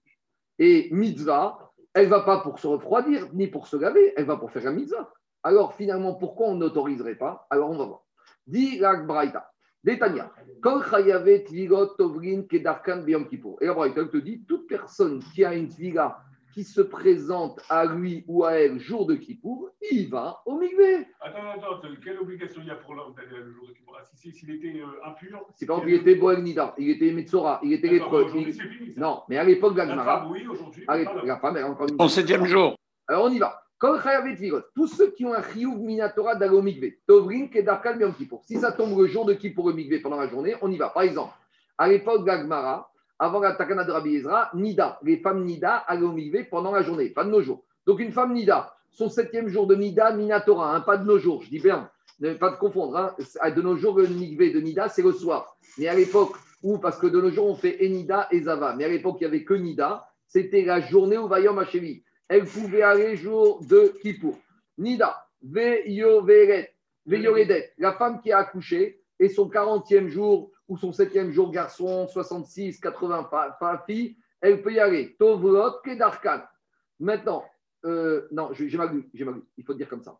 Speaker 1: Et mitzvah, elle va pas pour se refroidir, ni pour se laver, elle va pour faire la mitzvah. Alors finalement, pourquoi on n'autoriserait pas? Alors on va voir. Dit la Braïta. Détania. Chayavet tvigot tovrin kedarkan biyom kippour. Et la Braïta te dit toute personne qui a une tviga qui se présente à lui ou à elle jour de Kippour, il va au mikvé.
Speaker 3: Attends, attends, attends, quelle obligation il y a pour l'homme d'aller le jour de Kippour? Ah, si- si- S'il était euh, impur
Speaker 1: C'est par exemple, il était Boel Nida, il était Metzora, il était lépreux. Il-. Non, mais à l'époque
Speaker 3: femme, oui, aujourd'hui. pas
Speaker 1: la femme, elle a encore une
Speaker 2: Au septième jour.
Speaker 1: Alors on y va. Tvigot. Tous ceux qui ont un chiyuv minatora d'aller au mikvé, tovrin biyom kippour. Si ça tombe le jour de Kippour au mikvé pendant la journée, on y va. Par exemple, à l'époque Gemara, avant la Takana de Rabbi Ezra, Nida, les femmes Nida allaient au pendant la journée, pas de nos jours. Donc une femme Nida, son septième jour de Nida, Minatora, hein, pas de nos jours, je dis bien, ne pas te confondre. hein. De nos jours, le mikvé de Nida, c'est le soir. Mais à l'époque où, parce que de nos jours, on fait Enida et Zava, mais à l'époque, il n'y avait que Nida, c'était la journée où Vayom Hachevi. Elle pouvait aller jour de Kippour. Nida, Veyoveret, Veyoredet, la femme qui a accouché, et son 40e jour ou son 7e jour garçon, 66, 80 pas, pas fille, elle peut y aller. Tovrot, Kedarkan. Maintenant, euh, non, j'ai mal lu, j'ai mal lu, il faut dire comme ça.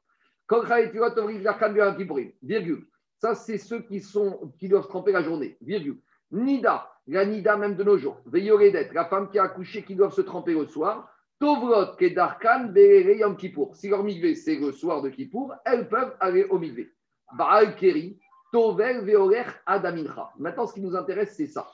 Speaker 1: Virgule. Ça, c'est ceux qui, sont, qui doivent tremper la journée, virgule. Nida, la Nida même de nos jours. Veyoredet, la femme qui a accouché qui doivent se tremper le soir. Tovrot, Kedarkan, Berere, Yom Kippour. Si leur migvé, c'est le soir de Kippour, elles peuvent aller au migvé. Baal Keri, Tovel, Veorer, Adamincha. Maintenant, ce qui nous intéresse, c'est ça.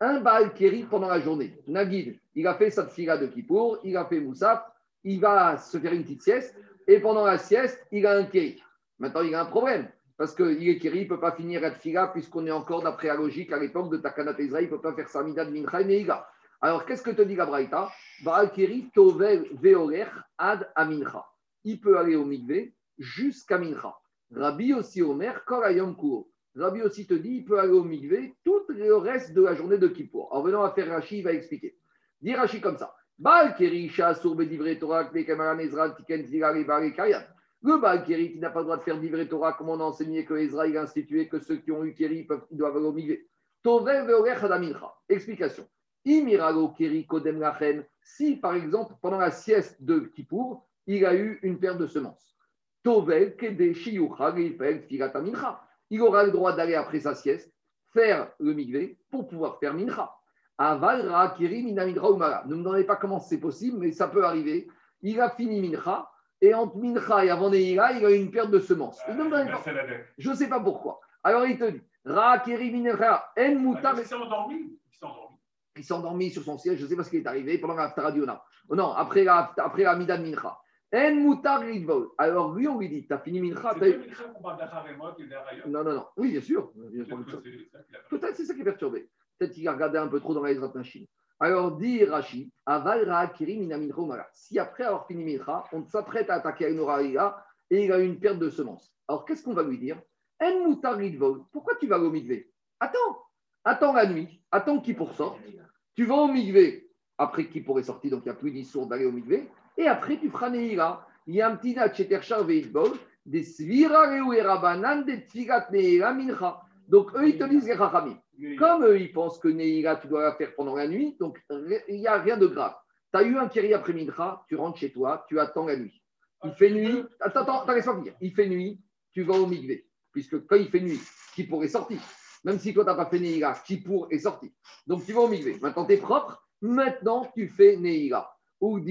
Speaker 1: Un Baal Keri pendant la journée. Nagid, il a fait sa fila de Kippour, il a fait Moussaf, il va se faire une petite sieste, et pendant la sieste, il a un Keri. Maintenant, il a un problème. Parce qu'il est Keri, il ne peut pas finir la fila, puisqu'on est encore, d'après la logique, à l'époque de Takanat Ezra, il ne peut pas faire Samida de Mincha et Neiga. Alors, qu'est-ce que te dit la Braïta? Baal Keri, Tovel, Veorer, Ad Amincha. Il peut aller au Mikvé jusqu'à Mincha. Rabbi aussi Omer, Korayom Kour. Rabbi aussi te dit, il peut aller au Mikvé tout le reste de la journée de Kippour. En venant à faire Rashi, il va expliquer. Dit Rashi comme ça. Le Baal Keri qui n'a pas le droit de faire Divre Torah, comme on a enseigné que Ezra a institué que ceux qui ont eu Keri peuvent, doivent aller au Hadamincha. Explication. Si, par exemple, pendant la sieste de Kippour, il a eu une paire de semences. Tovel. Il aura le droit d'aller après sa sieste faire le migvé pour pouvoir faire mincha. Aval, Ra, Kiri, Mina, Mincha, Umara. Ne me demandez pas comment c'est possible, mais ça peut arriver. Il a fini mincha et entre mincha et avant Neira, il a eu une perte de semences. Je ne sais pas pourquoi. Alors il te dit Ra, Mincha, En, Muta,
Speaker 3: Ah, Il s'est endormi. Il s'est endormi.
Speaker 1: sur son siège, je ne sais pas ce qui est arrivé pendant la. Oh non, après la, après la Mida de Mincha. En. Alors lui, on lui dit, t'as fini Mincha
Speaker 3: C'est qu'on parle et.
Speaker 1: Non, non, non. Oui, bien sûr.
Speaker 3: Peut-être c'est ça
Speaker 1: qui est perturbé. Peut-être qu'il a regardé un peu trop dans la Ezrat Machine. Alors dit Rashi, Aval. Si après avoir fini Mincha, on s'apprête à attaquer Ainoraïa et il a eu une perte de semences. Alors qu'est-ce qu'on va lui dire? En ridvol. Pourquoi tu vas au mikvé? Attends, attends la nuit, attends qu'il pour sorte. Tu vas au mikvé après qu'il pourrait sortir, donc il n'y a plus d'issour d'aller au mikvé. Et après, tu feras Neira. Il y a un petit natcheter veitbol, des svira des tfigat neira mincha. Donc eux, ils te disent les. Comme eux, ils pensent que Neira, tu dois la faire pendant la nuit, donc il n'y a rien de grave. Tu as eu un kiri après mincha, tu rentres chez toi, tu attends la nuit. Il fait nuit. Attends, attends, finir. Il fait nuit, tu vas au mikvé. Puisque quand il fait nuit, qui pourrait sortir. Même si toi, tu n'as pas fait Neira, qui pour est sorti. Donc tu vas au mikvé. Maintenant, tu es propre. Maintenant, tu fais Neira. Donc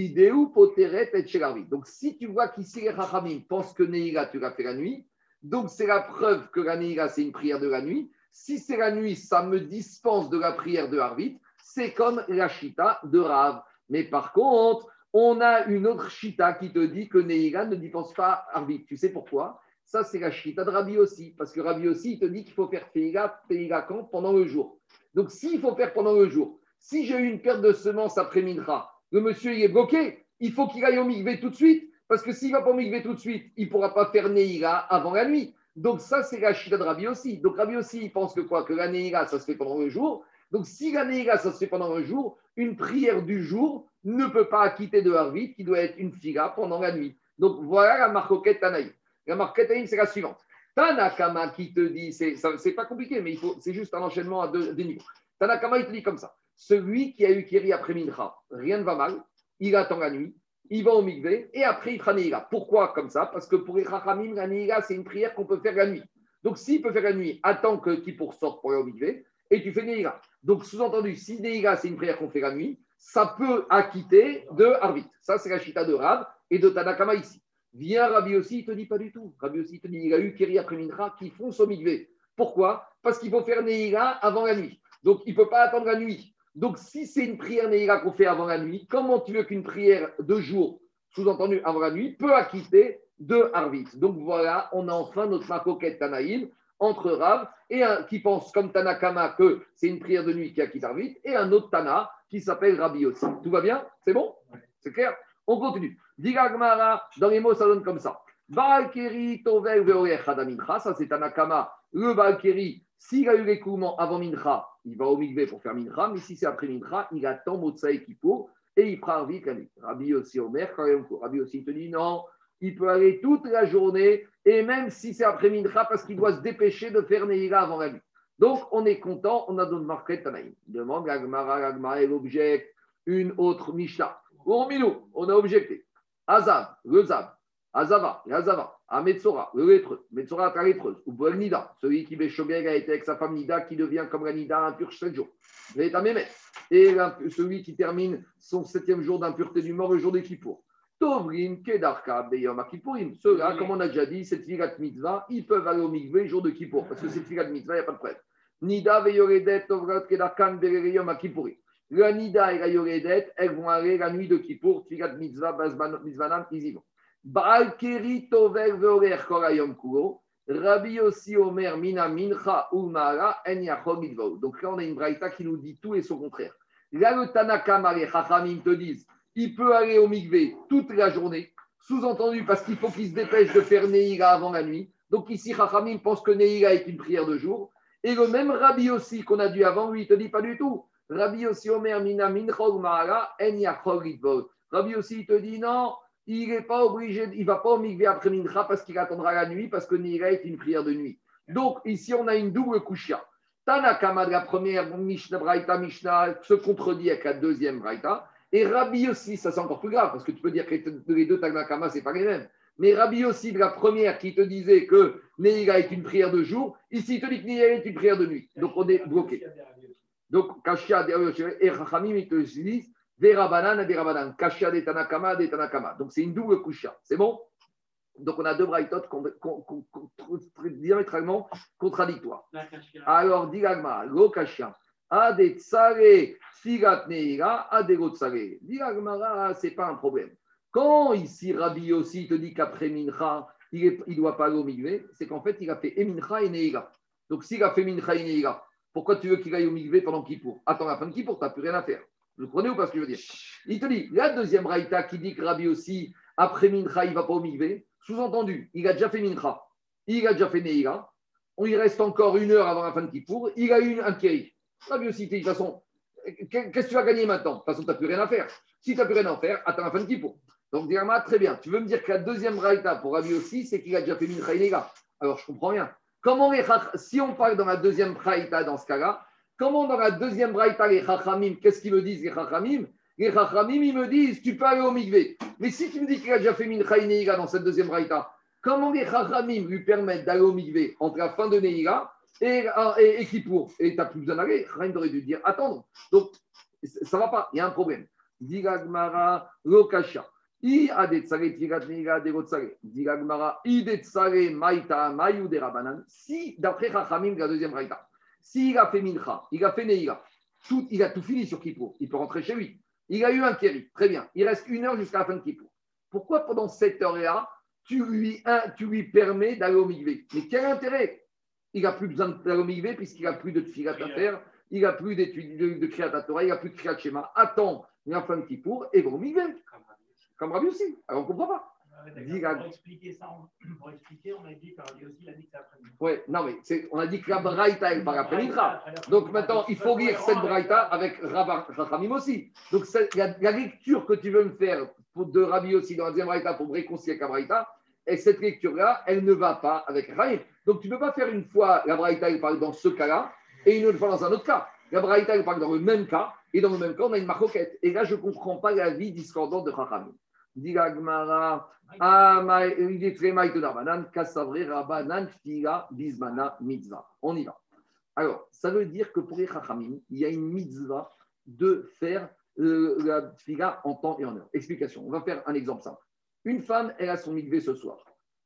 Speaker 1: si tu vois qu'ici les Chachamim pensent que Neira, tu l'as fait la nuit, donc c'est la preuve que la Neira, c'est une prière de la nuit. Si c'est la nuit, ça me dispense de la prière de Harvit. C'est comme la Shita de Rav. Mais par contre, on a une autre Shita qui te dit que Neira ne dispense pas Harvit. Tu sais pourquoi? Ça, c'est la Shita de Rabbi aussi. Parce que Rabbi aussi, il te dit qu'il faut faire Teila quand? Pendant le jour. Donc s'il faut faire pendant le jour, si j'ai eu une perte de semences après Mincha, le monsieur il est bloqué, il faut qu'il aille au Mikvé tout de suite. Parce que s'il va pas au Mikvé tout de suite, il pourra pas faire Neira avant la nuit. Donc ça, c'est la Shita de Rabbi aussi. Donc Rabbi aussi, il pense que quoi? Que la Neira, ça se fait pendant le jour. Donc si la Neira, ça se fait pendant le jour, une prière du jour ne peut pas acquitter de Harvit, qui doit être une fila pendant la nuit. Donc voilà la marcoquette Tanaï. La marcoquette Tanaï, c'est la suivante. Tanakama qui te dit, c'est pas compliqué, mais c'est juste un enchaînement à deux, deux niveaux. Tanakama, il te dit comme ça. Celui qui a eu Kiri après Mincha, rien ne va mal, il attend la nuit, il va au Mikvé et après il fera Neila. Pourquoi comme ça? Parce que pour les Chachamim, la c'est une prière qu'on peut faire la nuit. Donc s'il peut faire la nuit, attends que Kippour sorte pour aller au Mikvé et tu fais Neila. Donc sous-entendu, si Neila, c'est une prière qu'on fait la nuit, ça peut acquitter de Harvit. Ça, c'est la chita de Rav et de Tanakama ici. Viens Rabbi aussi, il te dit pas du tout. Rabbi aussi, il te dit, il a eu Kiri après qui fonce au Mikvé. Pourquoi? Parce qu'il faut faire Neila avant la nuit. Donc il ne peut pas attendre la nuit. Donc si c'est une prière Neila qu'on fait avant la nuit, comment tu veux qu'une prière de jour, sous-entendu avant la nuit, peut acquitter de Harvit Donc voilà, on a enfin notre macoquette Tanaïm entre Rav et un qui pense comme Tanakama que c'est une prière de nuit qui acquitte Harvit et un autre Tana qui s'appelle Rabbi aussi. Tout va bien? C'est bon? C'est clair? On continue. Digagmara, dans les mots, ça donne comme ça. Balkeri, Tovel, Veoyer, Hadamincha, ça c'est Tanakama. Le Balkeri, s'il a eu l'écoulement avant Mincha, il va au Mikvé pour faire Mincha, mais si c'est après Mincha, il attend Motsaï Kippour et il prend nuit. Rabbi aussi Omer, quand même, Rabbi aussi il te dit non, il peut aller toute la journée, et même si c'est après Mincha, parce qu'il doit se dépêcher de faire Neila avant la nuit. Donc, on est content, on a donné marqué Tanaïm. Demande l'Agmara, l'Agmara, elle objecte une autre Mishnah. Pour Milou, on a objecté. Azav, le Zav, Azava, l'Azava, à Metzora, le lépreux, Metzora, la lépreuse, ou Boel Nida, celui qui Béchobeg a été avec sa femme Nida, qui devient comme la Nida impur 7 jours. Et celui qui termine son septième jour d'impureté du mort, le jour des Kippour. Tovrim, Kedarka, Beyom Kippourim. Ceux-là, comme on a déjà dit, cette filat mitzvah, ils peuvent aller au mikvé le jour de Kippour, parce que cette filat mitzvah, il n'y a pas de problème. Nida, Veyoredet, Tovrat, Kedarkan, Bereyom Kippourim. La Nida et la Yoredet, elles vont aller la nuit de Kippour, filat mitzvah, Bazman- Mitzvanam, ils y vont. Donc là, on a une braïta qui nous dit tout et son contraire. Là, le Tanakama, les Chachamim te disent il peut aller au mikvé toute la journée, sous-entendu parce qu'il faut qu'il se dépêche de faire Neira avant la nuit. Donc ici, Chachamim pense que Neira est une prière de jour. Et le même Rabbi aussi qu'on a dit avant, lui, il te dit pas du tout. Rabbi aussi. Rabbi aussi, il te dit non, il n'est pas obligé, il va pas au mikvé après Mincha parce qu'il attendra la nuit, parce que Neira est une prière de nuit. Donc ici, on a une double kushia. Tanakama de la première Mishnah, Braïta, Mishnah se contredit avec la deuxième Braïta. Et Rabbi aussi, ça c'est encore plus grave, parce que tu peux dire que les deux Tanakama, c'est pas les mêmes. Mais Rabbi aussi de la première qui te disait que Neira est une prière de jour, ici il te dit que Neira est une prière de nuit. Donc on est bloqué. Donc, Kashia et Rachamim, ils te disent des Rabanan, des Rabanan. Kashia des Tanakama, des Tanakama. Donc, c'est une double Kusha. C'est bon? Donc, on a deux con- diamétralement contradictoires. Alors, dit l'Agma, lo Kashia. Ade tsare figat neira, ade tsare. Dit l'Agmara, c'est pas un problème. Quand ici Rabbi aussi te dit qu'après Mincha, il ne doit pas aller au Migvé, c'est qu'en fait, il a fait et Mincha et Neira. Donc, s'il a fait Mincha et Neira, pourquoi tu veux qu'il aille au Migvé pendant Kippour? Attends, la fin de Kippour, tu n'as plus rien à faire. Vous comprenez ou pas ce que je veux dire Il te dit, la deuxième Raïta qui dit que Rabbi aussi, après Mincha, il ne va pas au Migvé, sous-entendu, il a déjà fait Mincha, il a déjà fait Neira, on y reste encore une heure avant la fin de Kippour, il a eu un Kéri. Rabbi aussi, de toute façon, qu'est-ce que tu vas gagner maintenant? De toute façon, tu n'as plus rien à faire. Si tu n'as plus rien à faire, attends la fin de Kippour. Donc, Dirama, très bien. Tu veux me dire que la deuxième Raïta pour Rabbi aussi, c'est qu'il a déjà fait Mincha et Neira. Alors, je comprends rien. Comment les si on parle dans la deuxième Braïta dans ce cas-là, comment dans la deuxième Braïta les Chachamim, qu'est-ce qu'ils me disent les Chachamim? Les Chachamim, ils me disent tu peux aller au Mikvé. Mais si tu me dis qu'il a déjà fait Mincha et Neira dans cette deuxième Braïta, comment les Chachamim lui permettent d'aller au Mikvé entre la fin de Neira et, et, et Kippour? Et tu n'as plus besoin d'aller. Chachamim aurait dû dire attendre. Donc, ça ne va pas, il y a un problème. Digagmara Lokasha. I adetsare tirat neiga derotsare. Digagmara i detsare maïta mayu de rabanan. Si, d'après Chachamim, la deuxième raïta, s'il a fait mincha, il a fait neira, tout, il a tout fini sur Kippour, il peut rentrer chez lui. Il a eu un kéri, très bien. Il reste une heure jusqu'à la fin de Kippour. Pourquoi pendant cette heure-là, tu lui, un, tu lui permets d'aller au migvé Mais quel intérêt? Il n'a plus besoin d'aller au migvé puisqu'il n'a plus de tfilat à faire, il n'a plus d'études de, de Kriyat Torah, il n'a plus de Kriyat Shema. Attends la fin de Kippour et va au migvé. Comme aussi. Alors on ne comprend pas. Rabbi.
Speaker 6: expliquer ça, on- [CLEARS THROAT] pour expliquer, on a dit par aussi, il a dit que c'est après-midi.
Speaker 1: Ouais, non, mais c'est- on a dit que la Braïta, elle part après Mincha. Donc maintenant, il faut lire cette Braïta avec Rachamim aussi. Donc la, la lecture que tu veux me faire de Rabbi aussi dans la deuxième Braïta pour me réconcilier avec la Braïta, et cette lecture-là, elle ne va pas avec Rachamim. Donc tu ne peux pas faire une fois la Braïta, elle parle dans ce cas-là, et une autre fois dans un autre cas. La Braïta, elle parle dans le même cas, et dans le même cas, on a une marcoquette. Et là, je ne comprends pas la vie discordante de Rachamim. Dit ah, Mitzvah. On y va. Alors, ça veut dire que pour les Chachamim, il y a une mitzvah de faire euh, la Tfila en temps et en heure. Explication. On va faire un exemple simple. Une femme, elle a son mikvé ce soir.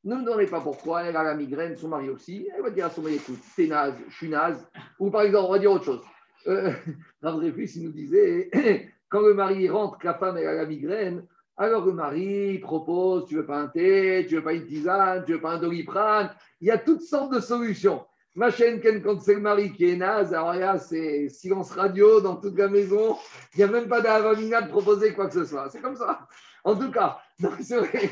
Speaker 1: Ne me demandez pas pourquoi, elle a la migraine, son mari aussi. Elle va dire à son mari, écoute, t'es naze, je suis naze. Ou par exemple, on va dire autre chose. Euh, [LAUGHS] Rav il nous disait, [LAUGHS] quand le mari rentre, que la femme elle a la migraine, alors le mari propose, tu veux pas un thé, tu veux pas une tisane, tu veux pas un doliprane. Il y a toutes sortes de solutions. Ma chaîne, quand c'est le mari qui est naze, alors là, c'est silence radio dans toute la maison. Il n'y a même pas d'avamina de proposer quoi que ce soit. C'est comme ça. En tout cas, [LAUGHS] c'est vrai.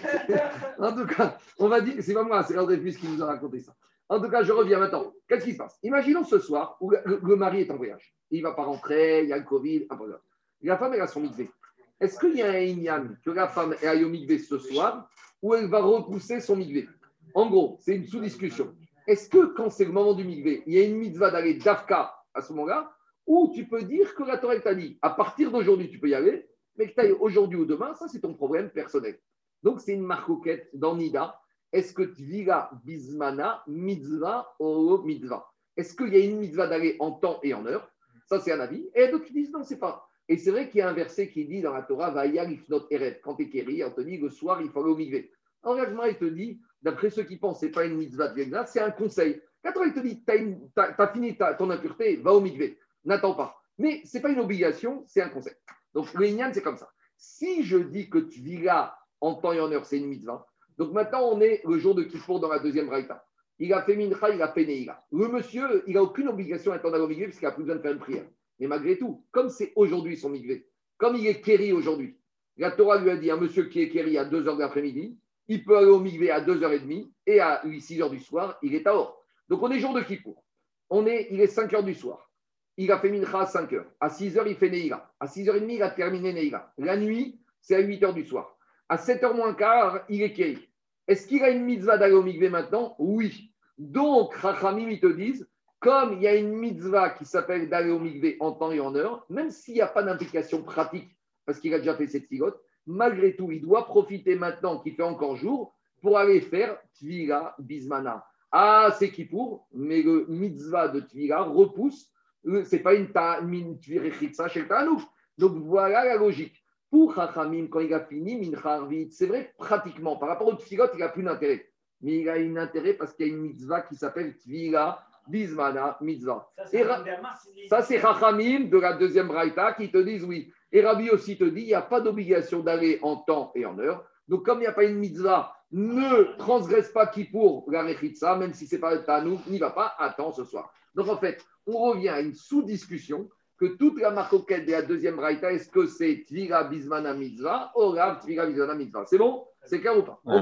Speaker 1: En tout cas, on va dire, c'est pas moi, c'est André Plus qui nous a raconté ça. En tout cas, je reviens maintenant. Qu'est-ce qui se passe? Imaginons ce soir où le, mari est en voyage. Il ne va pas rentrer, il y a le Covid. ah, voilà. La femme, elle a son mikvé. Est-ce qu'il y a un Inyan que la femme est au migvé ce soir ou elle va repousser son migvé En gros, c'est une sous-discussion. Est-ce que quand c'est le moment du migvé, il y a une mitzvah d'aller d'Afka à ce moment-là ou tu peux dire que la Torah t'a dit à partir d'aujourd'hui, tu peux y aller, mais que tu ailles aujourd'hui ou demain, ça c'est ton problème personnel. Donc c'est une marcoquette dans Nida. Est-ce que Tvila Bismana, mitzvah ou mitzvah? Est-ce qu'il y a une mitzvah d'aller en temps et en heure? Ça c'est un avis. Et d'autres qui disent non, c'est pas. Et c'est vrai qu'il y a un verset qui dit dans la Torah, Vayal ifnot eret. Quand tu es kéri, dit le soir, il faut aller au migvé. En il te dit, d'après ceux qui pensent, c'est pas une mitzvah de c'est un conseil. Quand il te dit, tu as, fini ta- ton impureté, va au migvé. N'attends pas. Mais ce n'est pas une obligation, c'est un conseil. Donc, le c'est comme ça. Si je dis que tu vis là en temps et en heure, c'est une mitzvah. Donc maintenant, on est le jour de Kippour dans la deuxième raïta. Il a fait mincha, il a neïla. Le monsieur, il n'a aucune obligation d'attendre au migvé parce qu'il n'a plus besoin de faire une prière. Mais malgré tout, comme c'est aujourd'hui son migvé, comme il est kéri aujourd'hui, la Torah lui a dit un monsieur qui est kéri à 2h de l'après-midi, il peut aller au migvé à 2h30 et à 6h du soir, il est à or. Donc on est jour de Kippour. On est, il est 5h du soir. Il a fait mincha à 5h. À 6h, il fait neïla. À 6h30, il a terminé neïla. La nuit, c'est à 8h du soir. À 7h moins quart, il est kéri. Est-ce qu'il a une mitzvah d'aller au migvé maintenant? Oui. Donc, Rachamim, ils te disent, comme il y a une mitzvah qui s'appelle d'aller au migvé en temps et en heure, même s'il n'y a pas d'implication pratique, parce qu'il a déjà fait cette figote, malgré tout, il doit profiter maintenant qu'il fait encore jour pour aller faire Tvila Bismana. Ah, c'est qui pour Mais le mitzvah de Tvila repousse, ce n'est pas une, une Tvirechitsa chez Tanouf. Donc voilà la logique. Pour Chachamim, quand il a fini, Mincha Arvit, c'est vrai, pratiquement, par rapport au Tfilot, il n'a plus d'intérêt. Mais il a un intérêt parce qu'il y a une mitzvah qui s'appelle Tvila Bismana Mitzvah.
Speaker 6: Ça, c'est
Speaker 1: Chachamim de la deuxième braïta qui te disent oui. Et Rabbi aussi te dit il n'y a pas d'obligation d'aller en temps et en heure. Donc, comme il n'y a pas une mitzvah, ne transgresse pas qui pour la rechitsa, même si c'est pas le tanou, n'y va pas, attends ce soir. Donc, en fait, on revient à une sous-discussion que toute la marcoquette de la deuxième braïta, est-ce que c'est Tvira Bismana Mitzvah ou Rav Tvira Bismana Mitzvah? C'est bon? C'est clair ou pas
Speaker 5: Ouais.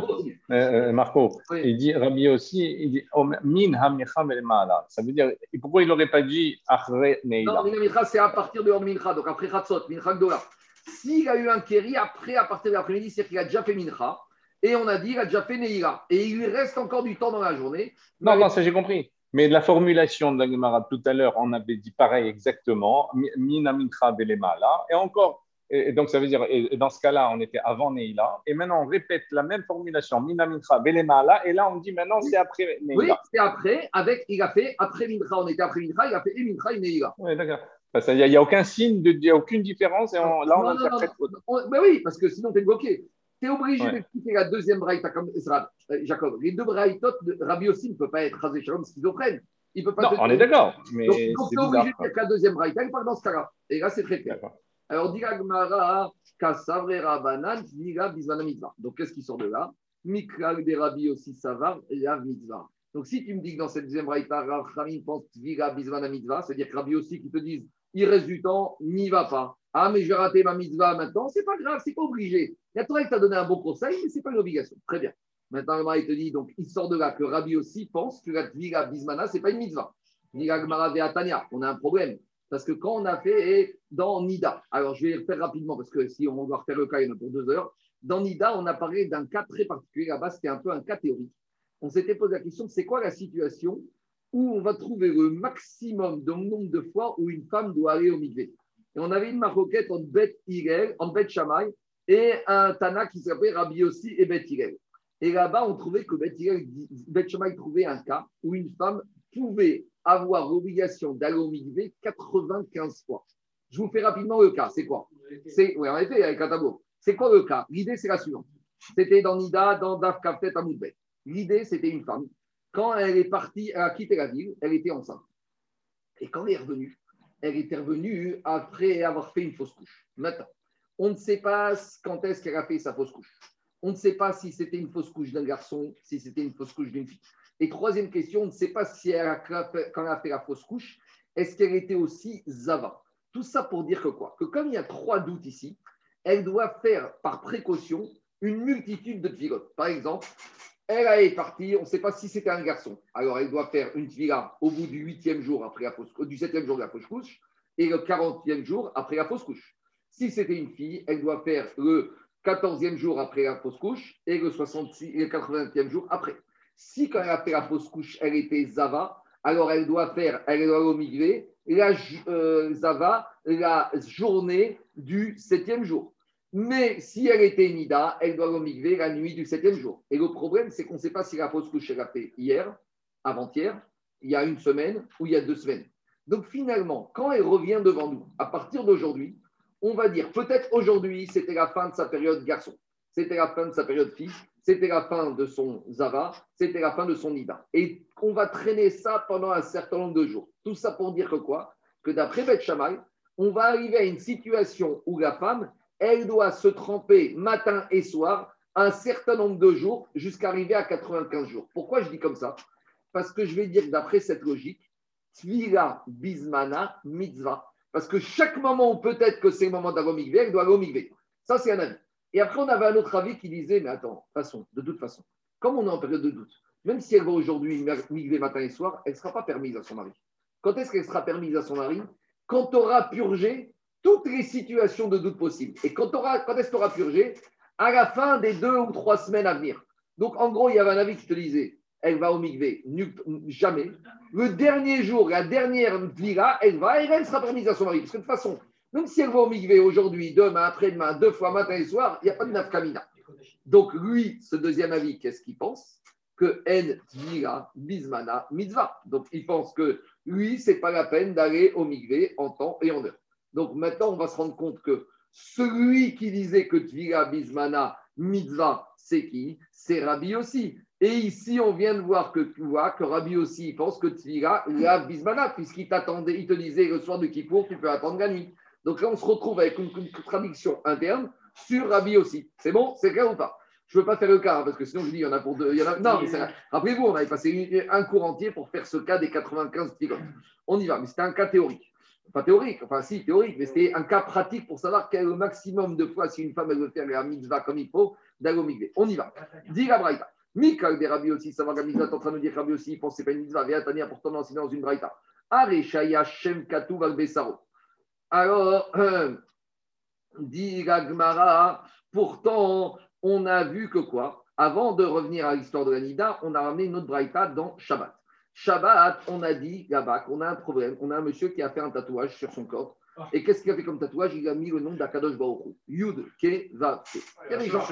Speaker 5: Euh, euh, Marco,
Speaker 1: Oui.
Speaker 5: il dit Rabbi aussi, il dit min hamicha velmala. Ça veut dire pourquoi il n'aurait pas dit achre neila?
Speaker 1: Non, Mina Mincha, c'est à partir de Mincha, donc après Chatzot, Mincha Gdola. S'il a eu un Kéri, après, à partir de l'après-midi, c'est qu'il a déjà fait Mincha. Et on a dit, il a déjà fait Neila. Et il lui reste encore du temps dans la journée.
Speaker 5: Non, non, ça j'ai compris. Mais la formulation de la Gemara tout à l'heure, on avait dit pareil exactement, mi- min hamicha velemala. Et encore, et, donc ça veut dire, et, dans ce cas-là, on était avant neila. Et maintenant on répète la même formulation, min hamicha velemala. Et là on dit maintenant c'est après
Speaker 1: Oui,
Speaker 5: neila.
Speaker 1: c'est après, avec, il a fait après Mincha, on était après Mincha, il a fait et Mincha et Neila.
Speaker 5: Oui, d'accord. Qu'il n'y a, il aucun signe, il n'y a aucune différence. Et on- là on
Speaker 1: Non, non,
Speaker 5: interprète.
Speaker 1: On- ben oui, parce que sinon, tu es bloqué. Tu es obligé
Speaker 5: Ouais.
Speaker 1: d'expliquer la deuxième braïta comme euh, Jacob. Les deux braïtotes, de Rabbi aussi ne peut pas être rasé shalom schizophrène. Il peut pas
Speaker 5: Non, on est d'accord.
Speaker 1: Donc, tu es obligé de dire que la deuxième braïta, il parle dans ce cas-là. Et là, c'est très clair.
Speaker 5: D'accord.
Speaker 1: Alors, dit Agmara, Kasavrera Banan, Tviga Bizvana Mitzvah. Donc, qu'est-ce qui sort de là? Mikral des Rabbi aussi Savar, Yav Mitzvah. Donc, si tu me dis que dans cette deuxième braïta, Rav Chamim pense Tviga Bizvana Mitzvah, c'est-à-dire que Rabbi aussi qui te disent, il reste du temps, n'y va pas. Ah, mais je vais rater ma mitzvah maintenant, c'est pas grave, c'est pas obligé. La Torah t'a donné un bon conseil, mais c'est pas une obligation. Très bien. Maintenant, Agmara, il te dit, donc, il sort de là que Rabbi aussi pense que la Tviga Bizmana, c'est pas une mitzvah. On a un problème. Parce que quand on a fait dans Nida, alors je vais le faire rapidement parce que si on doit refaire le cas, il y en a pour deux heures. Dans Nida, on a parlé d'un cas très particulier. Là-bas, c'était un peu un cas théorique. On s'était posé la question c'est quoi la situation où on va trouver le maximum de nombre de fois où une femme doit aller au mikvé Et on avait une maroquette entre Bet Hillel, entre Bet Shammai et un Tana qui s'appelait Rabbi aussi et Bet Hillel. Et là-bas, on trouvait que Bet Shammai trouvait un cas où une femme pouvait avoir l'obligation d'aller au mikvé 95 fois. Je vous fais rapidement le cas. C'est quoi C'est oui, en effet, avec un tableau. C'est quoi le cas? L'idée, c'est la suivante. C'était dans Nida, dans Daf Kaftet Amoudbet. L'idée, c'était une femme. Quand elle est partie, elle a quitté la ville, elle était enceinte. Et quand elle est revenue, elle était revenue après avoir fait une fausse couche. Maintenant, on ne sait pas quand est-ce qu'elle a fait sa fausse couche. On ne sait pas si c'était une fausse couche d'un garçon, si c'était une fausse couche d'une fille. Et troisième question, on ne sait pas si elle a, quand elle a fait la fausse couche, est-ce qu'elle était aussi Zava? Tout ça pour dire que quoi? Que comme il y a trois doutes ici, elle doit faire par précaution une multitude de tvilotes. Par exemple, elle est partie, on ne sait pas si c'était un garçon. Alors elle doit faire une tvila au bout du huitième jour après la fausse, du septième jour de la fausse couche et le quarantième jour après la fausse couche. Si c'était une fille, elle doit faire le 14e jour après la fausse couche et le, 66, et le 80e jour après. Si quand elle a fait la fausse couche, elle était Zava, alors elle doit faire, elle doit omigrer la euh, Zava la journée du septième jour. Mais si elle était Nida, elle doit omigrer la nuit du septième jour. Et le problème, c'est qu'on ne sait pas si la fausse couche, elle a hier, avant-hier, il y a une semaine ou il y a deux semaines. Donc finalement, quand elle revient devant nous, à partir d'aujourd'hui, on va dire peut-être aujourd'hui, c'était la fin de sa période garçon, c'était la fin de sa période fille, c'était la fin de son Zava, c'était la fin de son Nida. Et on va traîner ça pendant un certain nombre de jours. Tout ça pour dire que quoi? Que d'après Beth Shammai, on va arriver à une situation où la femme, elle doit se tremper matin et soir un certain nombre de jours jusqu'à arriver à 95 jours. Pourquoi je dis comme ça? Parce que je vais dire d'après cette logique, Tvila Bismana Mitzvah. Parce que chaque moment où peut-être que c'est le moment d'Agomigvé, elle doit Agomigvé. Ça, c'est un avis. Et après, on avait un autre avis qui disait, mais attends, de toute façon, comme on est en période de doute, même si elle va aujourd'hui migrer matin et soir, elle ne sera pas permise à son mari. Quand est-ce qu'elle sera permise à son mari? Quand tu auras purgé toutes les situations de doute possibles. Et quand, quand est-ce que tu auras purgé? À la fin des deux ou trois semaines à venir. Donc, en gros, il y avait un avis qui te disait, elle va au migvé, jamais. Le dernier jour, la dernière vira, elle va et elle sera permise à son mari. Parce que de toute façon, même si elle va au migvé aujourd'hui, demain, après-demain, deux fois matin et soir, il n'y a pas de nafkamina. Donc, lui, ce deuxième avis, qu'est-ce qu'il pense? Que en vira bismana mitzvah. Donc, il pense que lui, c'est pas la peine d'aller au migvé en temps et en heure. Donc, maintenant, on va se rendre compte que celui qui disait que Tvila Bismana Mitzvah, c'est qui? C'est Rabbi aussi. Et ici, on vient de voir que tu vois que Rabbi aussi pense que Tvila la Bismana, puisqu'il t'attendait, il te disait le soir de Kippour, tu peux attendre la nuit. Donc là, on se retrouve avec une, contradiction interne sur Rabbi aussi. C'est bon C'est clair ou pas? Je ne veux pas faire le cas, hein, parce que sinon, je dis, il y en a pour deux. il y en a... Non, mais. Rappelez-vous, on avait passé un cours entier pour faire ce cas des 95 pilotes. On y va, mais c'était un cas théorique pas théorique, enfin si, théorique, mais c'était un cas pratique pour savoir quel est le maximum de fois si une femme veut faire la mitzvah comme il faut, mikvé. On y va. Dis la braïta. Mikal des Rabbi aussi, savoir la mitzvah, t'es en train de dire Rabbi aussi, il pense que pas une mitzvah, Véatania, pourtant non, c'est dans une braïta. Areshaya Shem Katu Valbesaro. Alors, euh, dit la Gemara, pourtant, on a vu que quoi? Avant de revenir à l'histoire de la Nida, on a ramené une autre braïta dans Shabbat. Shabbat, on a dit là-bas qu'on a un problème. On a un monsieur qui a fait un tatouage sur son corps. Et qu'est-ce qu'il a fait comme tatouage? Il a mis le nom d'Akadosh Baruch. Yud, Ke, Va, Ke. Il y a des gens.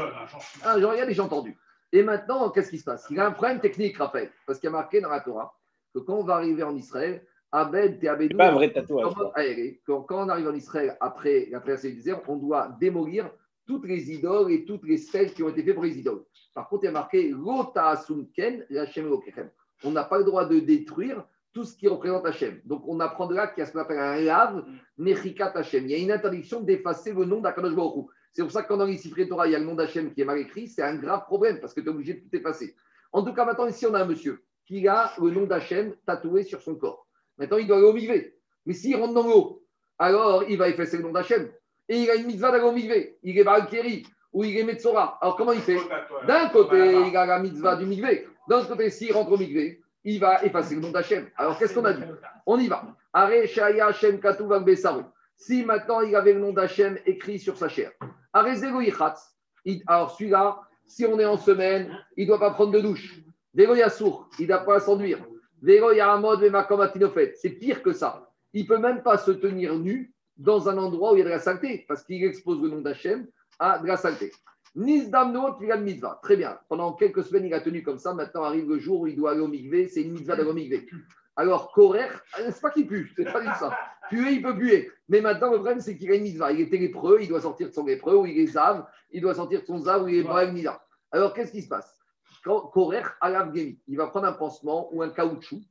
Speaker 1: Ah, il y a déjà entendu. Et maintenant, qu'est-ce qui se passe? Il a un problème technique, Raphaël, parce qu'il y a marqué dans la Torah que quand on va arriver en Israël, Abed, Te Abedou,
Speaker 7: pas un vrai tatouage.
Speaker 1: Ah, et quand, on arrive en Israël après la traversée du désert, on doit démolir toutes les idoles et toutes les stèles qui ont été faites pour les idoles. Par contre, il y a marqué Lota Elokechem. On n'a pas le droit de détruire tout ce qui représente Hachem. Donc, on apprend de là qu'il y a ce qu'on appelle un lave Nechikat Hachem. Il y a une interdiction d'effacer le nom d'Akadosh Baruch. C'est pour ça que quand dans les Sifré Torah, il y a le nom d'Hachem qui est mal écrit, c'est un grave problème parce que tu es obligé de tout effacer. En tout cas, maintenant, ici, on a un monsieur qui a le nom d'Hachem tatoué sur son corps. Maintenant, il doit aller au mikvé. Mais s'il rentre dans l'eau, alors il va effacer le nom d'Hachem. Et il a une mitzvah d'aller au mikvé. Il est Balkeri ou il est Metzora. Alors comment il fait D'un côté, il a la mitzvah du mikvé. D'un autre côté, s'il rentre au mikvé, il va effacer le nom d'Hachem. Alors qu'est-ce qu'on a dit On y va. Si maintenant il avait le nom d'Hachem écrit sur sa chair. Alors celui-là, si on est en semaine, il ne doit pas prendre de douche. Vego Yassour, il ne doit pas s'enduire. C'est pire que ça. Il ne peut même pas se tenir nu dans un endroit où il y a de la saleté, parce qu'il expose le nom d'Hachem à de la Mitzvah. Très bien. Pendant quelques semaines, il a tenu comme ça. Maintenant arrive le jour où il doit aller au mikvé. C'est une mitzvah d'aller au mikvé. Alors, Korer, c'est pas qu'il pue, c'est pas du tout ça. Puer, il peut puer. Mais maintenant, le problème, c'est qu'il a une mitzvah. Il était lépreux, il doit sortir de son lépreux, ou il est zav, il doit sortir de son zav, ou il est brave. Alors, qu'est-ce qui se passe? Korer, alav gemi, il va prendre un pansement ou un caoutchouc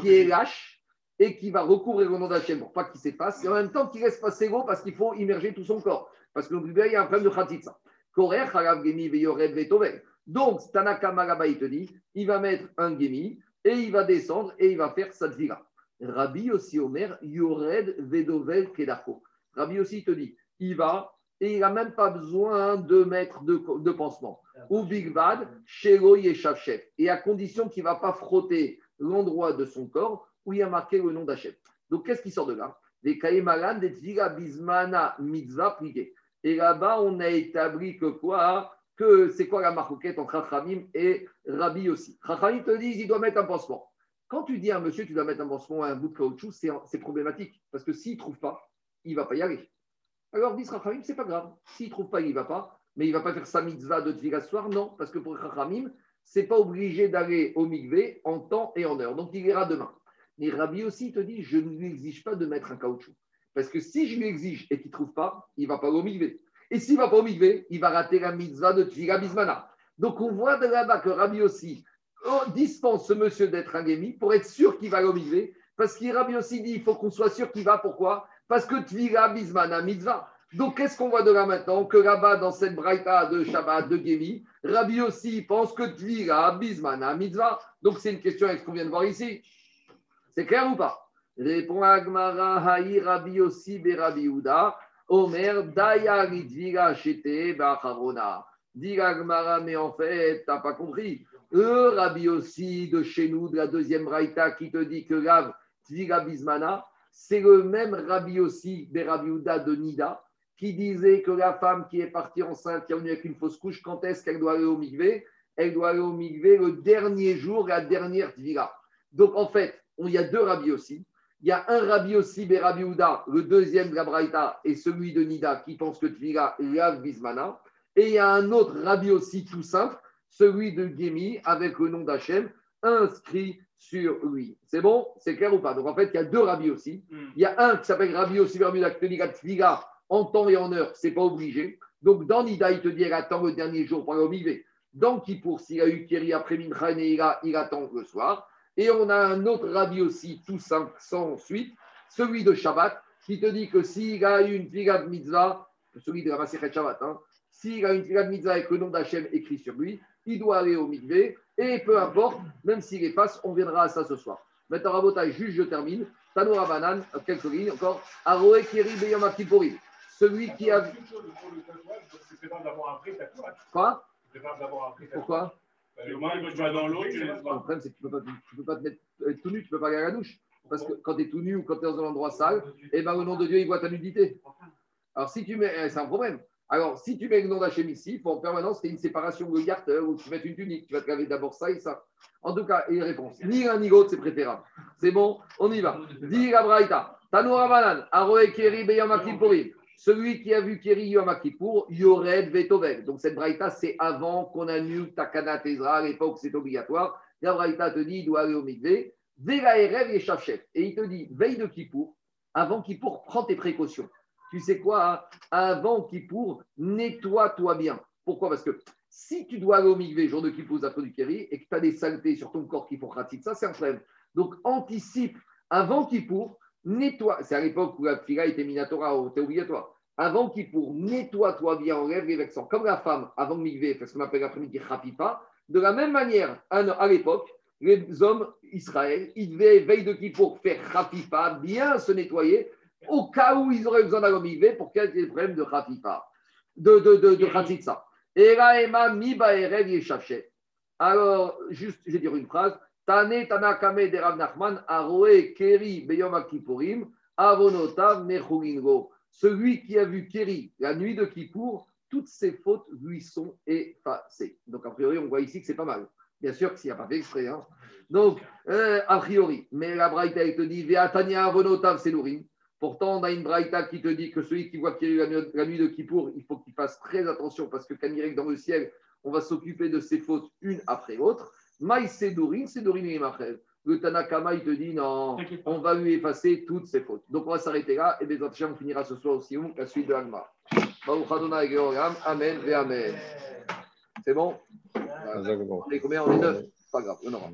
Speaker 1: qui est lâche et qui va recouvrir le nom d'Hachem pour pas qu'il s'efface, et en même temps qu'il laisse passer l'eau parce qu'il faut immerger tout son corps. Parce que il y a un problème de khatitsa. Korer, halav gemi, veyored, vetovel. Donc, Tanaka te dit, il va mettre un gemi et il va descendre et il va faire sa tvila. Rabbi aussi Omer, Yored, Vedovel, Kedako. Rabbi aussi te dit, il va et il n'a même pas besoin de mettre de, de pansement. Ou Big Bad, Shelo Yeshavchev. Et à condition qu'il ne va pas frotter l'endroit de son corps où il y a marqué le nom d'Hachem. Donc, qu'est-ce qui sort de là? Les Kaïmalan, des Bismana Mitzvah. Et là-bas, on a établi que quoi? Que c'est quoi la marquette entre Chachamim et Rabbi aussi Chachamim te disent il doit mettre un pansement. Quand tu dis à un monsieur tu dois mettre un pansement à un bout de caoutchouc, c'est c'est problématique. Parce que s'il ne trouve pas, il ne va pas y aller. Alors, dit Chachamim, c'est pas grave. S'il ne trouve pas, il ne va pas. Mais il ne va pas faire sa mitzvah de Tvila ce soir, non. Parce que pour Chachamim, c'est pas obligé d'aller au mikvé en temps et en heure. Donc, il ira demain. Mais Rabbi aussi te dit, je ne lui exige pas de mettre un caoutchouc. Parce que si je lui exige et qu'il ne trouve pas, il ne va pas au mikvé. Et s'il ne va pas au mikvé, il va rater la mitzvah de Tvila Bismana. Donc, on voit de là-bas que Rabbi aussi oh, dispense ce monsieur d'être un gémi pour être sûr qu'il va au mikvé. Parce qu'il Rabbi aussi dit, il faut qu'on soit sûr qu'il va. Pourquoi? Parce que Tvila Bismana mitzvah. Donc, qu'est-ce qu'on voit de là maintenant Que là-bas, dans cette braïta de Shabbat, de Gémi, Rabbi aussi pense que Tvila, Bismana, Mitzvah. Donc, c'est une question avec ce qu'on vient de voir ici. C'est clair ou pas Répond Agmara, Haï, Rabbi aussi, Berabi Omer, Daya, Litvila, Chete, Bacharona. Dit Agmara, mais en fait, t'as pas compris. Eux, Rabbi aussi, de chez nous, de la deuxième braïta, qui te dit que Rav, Tvila, Bismana, c'est le même Rabbi aussi, Berabi Uda de Nida, qui disait que la femme qui est partie enceinte, qui est venue avec une fausse couche, quand est-ce qu'elle doit aller au migvé Elle doit aller au migvé le dernier jour, la dernière tvila. Donc en fait, il y a deux rabbis aussi. Il y a un rabbi aussi, Berabi Ouda, le deuxième de la et celui de Nida, qui pense que tvila lave bismana. Et il y a un autre rabbi aussi, tout simple, celui de Gémi, avec le nom d'Hachem, inscrit sur lui. C'est bon? C'est clair ou pas? Donc en fait, il y a deux rabbis aussi. Il y a un qui s'appelle Rabbi aussi, Berabi Ouda, qui te dit que tvila, en temps et en heure, c'est pas obligé. Donc, dans Nida, il te dit, elle attend le dernier jour pour aller au Mivé. Dans Kippour, s'il a eu Kiri après Mincha et Neila, il attend le soir. Et on a un autre rabbi aussi, tout simple, sans suite, celui de Shabbat, qui te dit que s'il a eu une figa de mitzvah, celui de la Maseret Shabbat, hein, s'il a une figa de mitzvah avec le nom d'Hachem écrit sur lui, il doit aller au mikvé, et peu importe, même s'il efface, on viendra à ça ce soir. Maintenant, Rabotai, juste je termine. Tanoura Banan, quelques lignes encore. Aroe Kiri Beyom Kipporim celui qui a. Quoi. Pourquoi? Le problème, c'est que tu ne peux, pas- tu peux pas te mettre euh, tout nu, tu ne peux pas aller à la douche. Parce que quand tu es tout nu ou quand tu es dans un endroit sale, eh ben, au nom de Dieu, il voit ta nudité. Alors, si tu mets. eh, C'est un problème. Alors, si tu mets le nom d'Hachem ici, il faut en permanence, c'est une séparation de garter ou tu mets une tunique. Tu vas te laver d'abord ça et ça. En tout cas, et réponse. Ni l'un ni l'autre, c'est préférable. C'est bon, on y va. Dis Braïta. Tanoura Aroe Keri Beyam Kipporim. Celui qui a vu Keri Yom Kippour, Yored Vetovek. Donc cette Braïta, c'est avant qu'on annule Takana Tezra, à l'époque c'est obligatoire. La Braïta te dit, il doit aller au Mikvé. Vega Erev et. Et il te dit, veille de Kippour, avant Kippour, prends tes précautions. Tu sais quoi hein Avant Kippour, nettoie-toi bien. Pourquoi? Parce que si tu dois aller au Mikvé, jour de Kippour, après du Keri, et que tu as des saletés sur ton corps qu'il faut rater, ça c'est un problème. Donc anticipe avant Kippour, nettoie. C'est à l'époque où la fila était minatora, c'était obligatoire. Avant Kippour, nettoie-toi bien, enlève les vexants. Comme la femme, avant le Mikvé, fait ce qu'on appelle l'après-midi Khapipa. De la même manière, à à l'époque, les hommes Israël, ils devaient, veille de Kippour, faire Khapipa, bien se nettoyer, au cas où ils auraient besoin d'aller pour qu'il y ait des problèmes de Khapipa, de, de, de, de Khatsitsa. Et là, Emma, Miba Erev Yeshafshet. Alors, juste, je vais dire une phrase. Tane Tanakame de Rav Nachman, Aroe Keri Beyom Kippurim, Avonotav Mechuringo. Celui qui a vu Keri la nuit de Kippour, toutes ses fautes lui sont effacées. Donc, a priori, on voit ici que c'est pas mal. Bien sûr que s'il n'y a pas fait exprès. hein. Donc, euh, a priori, mais la Braïta, elle te dit Veatania Avonotav Selourim. Pourtant, on a une Braïta qui te dit que celui qui voit Keri la nuit, la nuit de Kippour, il faut qu'il fasse très attention parce que quand il est dans le ciel, on va s'occuper de ses fautes une après l'autre. Maï Sedorin, Sedorin et Machel. Le Tanakama, il te dit non, on va lui effacer toutes ses fautes. Donc on va s'arrêter là et des on finira ce soir aussi la suite de l'Alma. Georgam, Amen et Amen. C'est bon? On est combien? On est neuf Pas grave, on aura.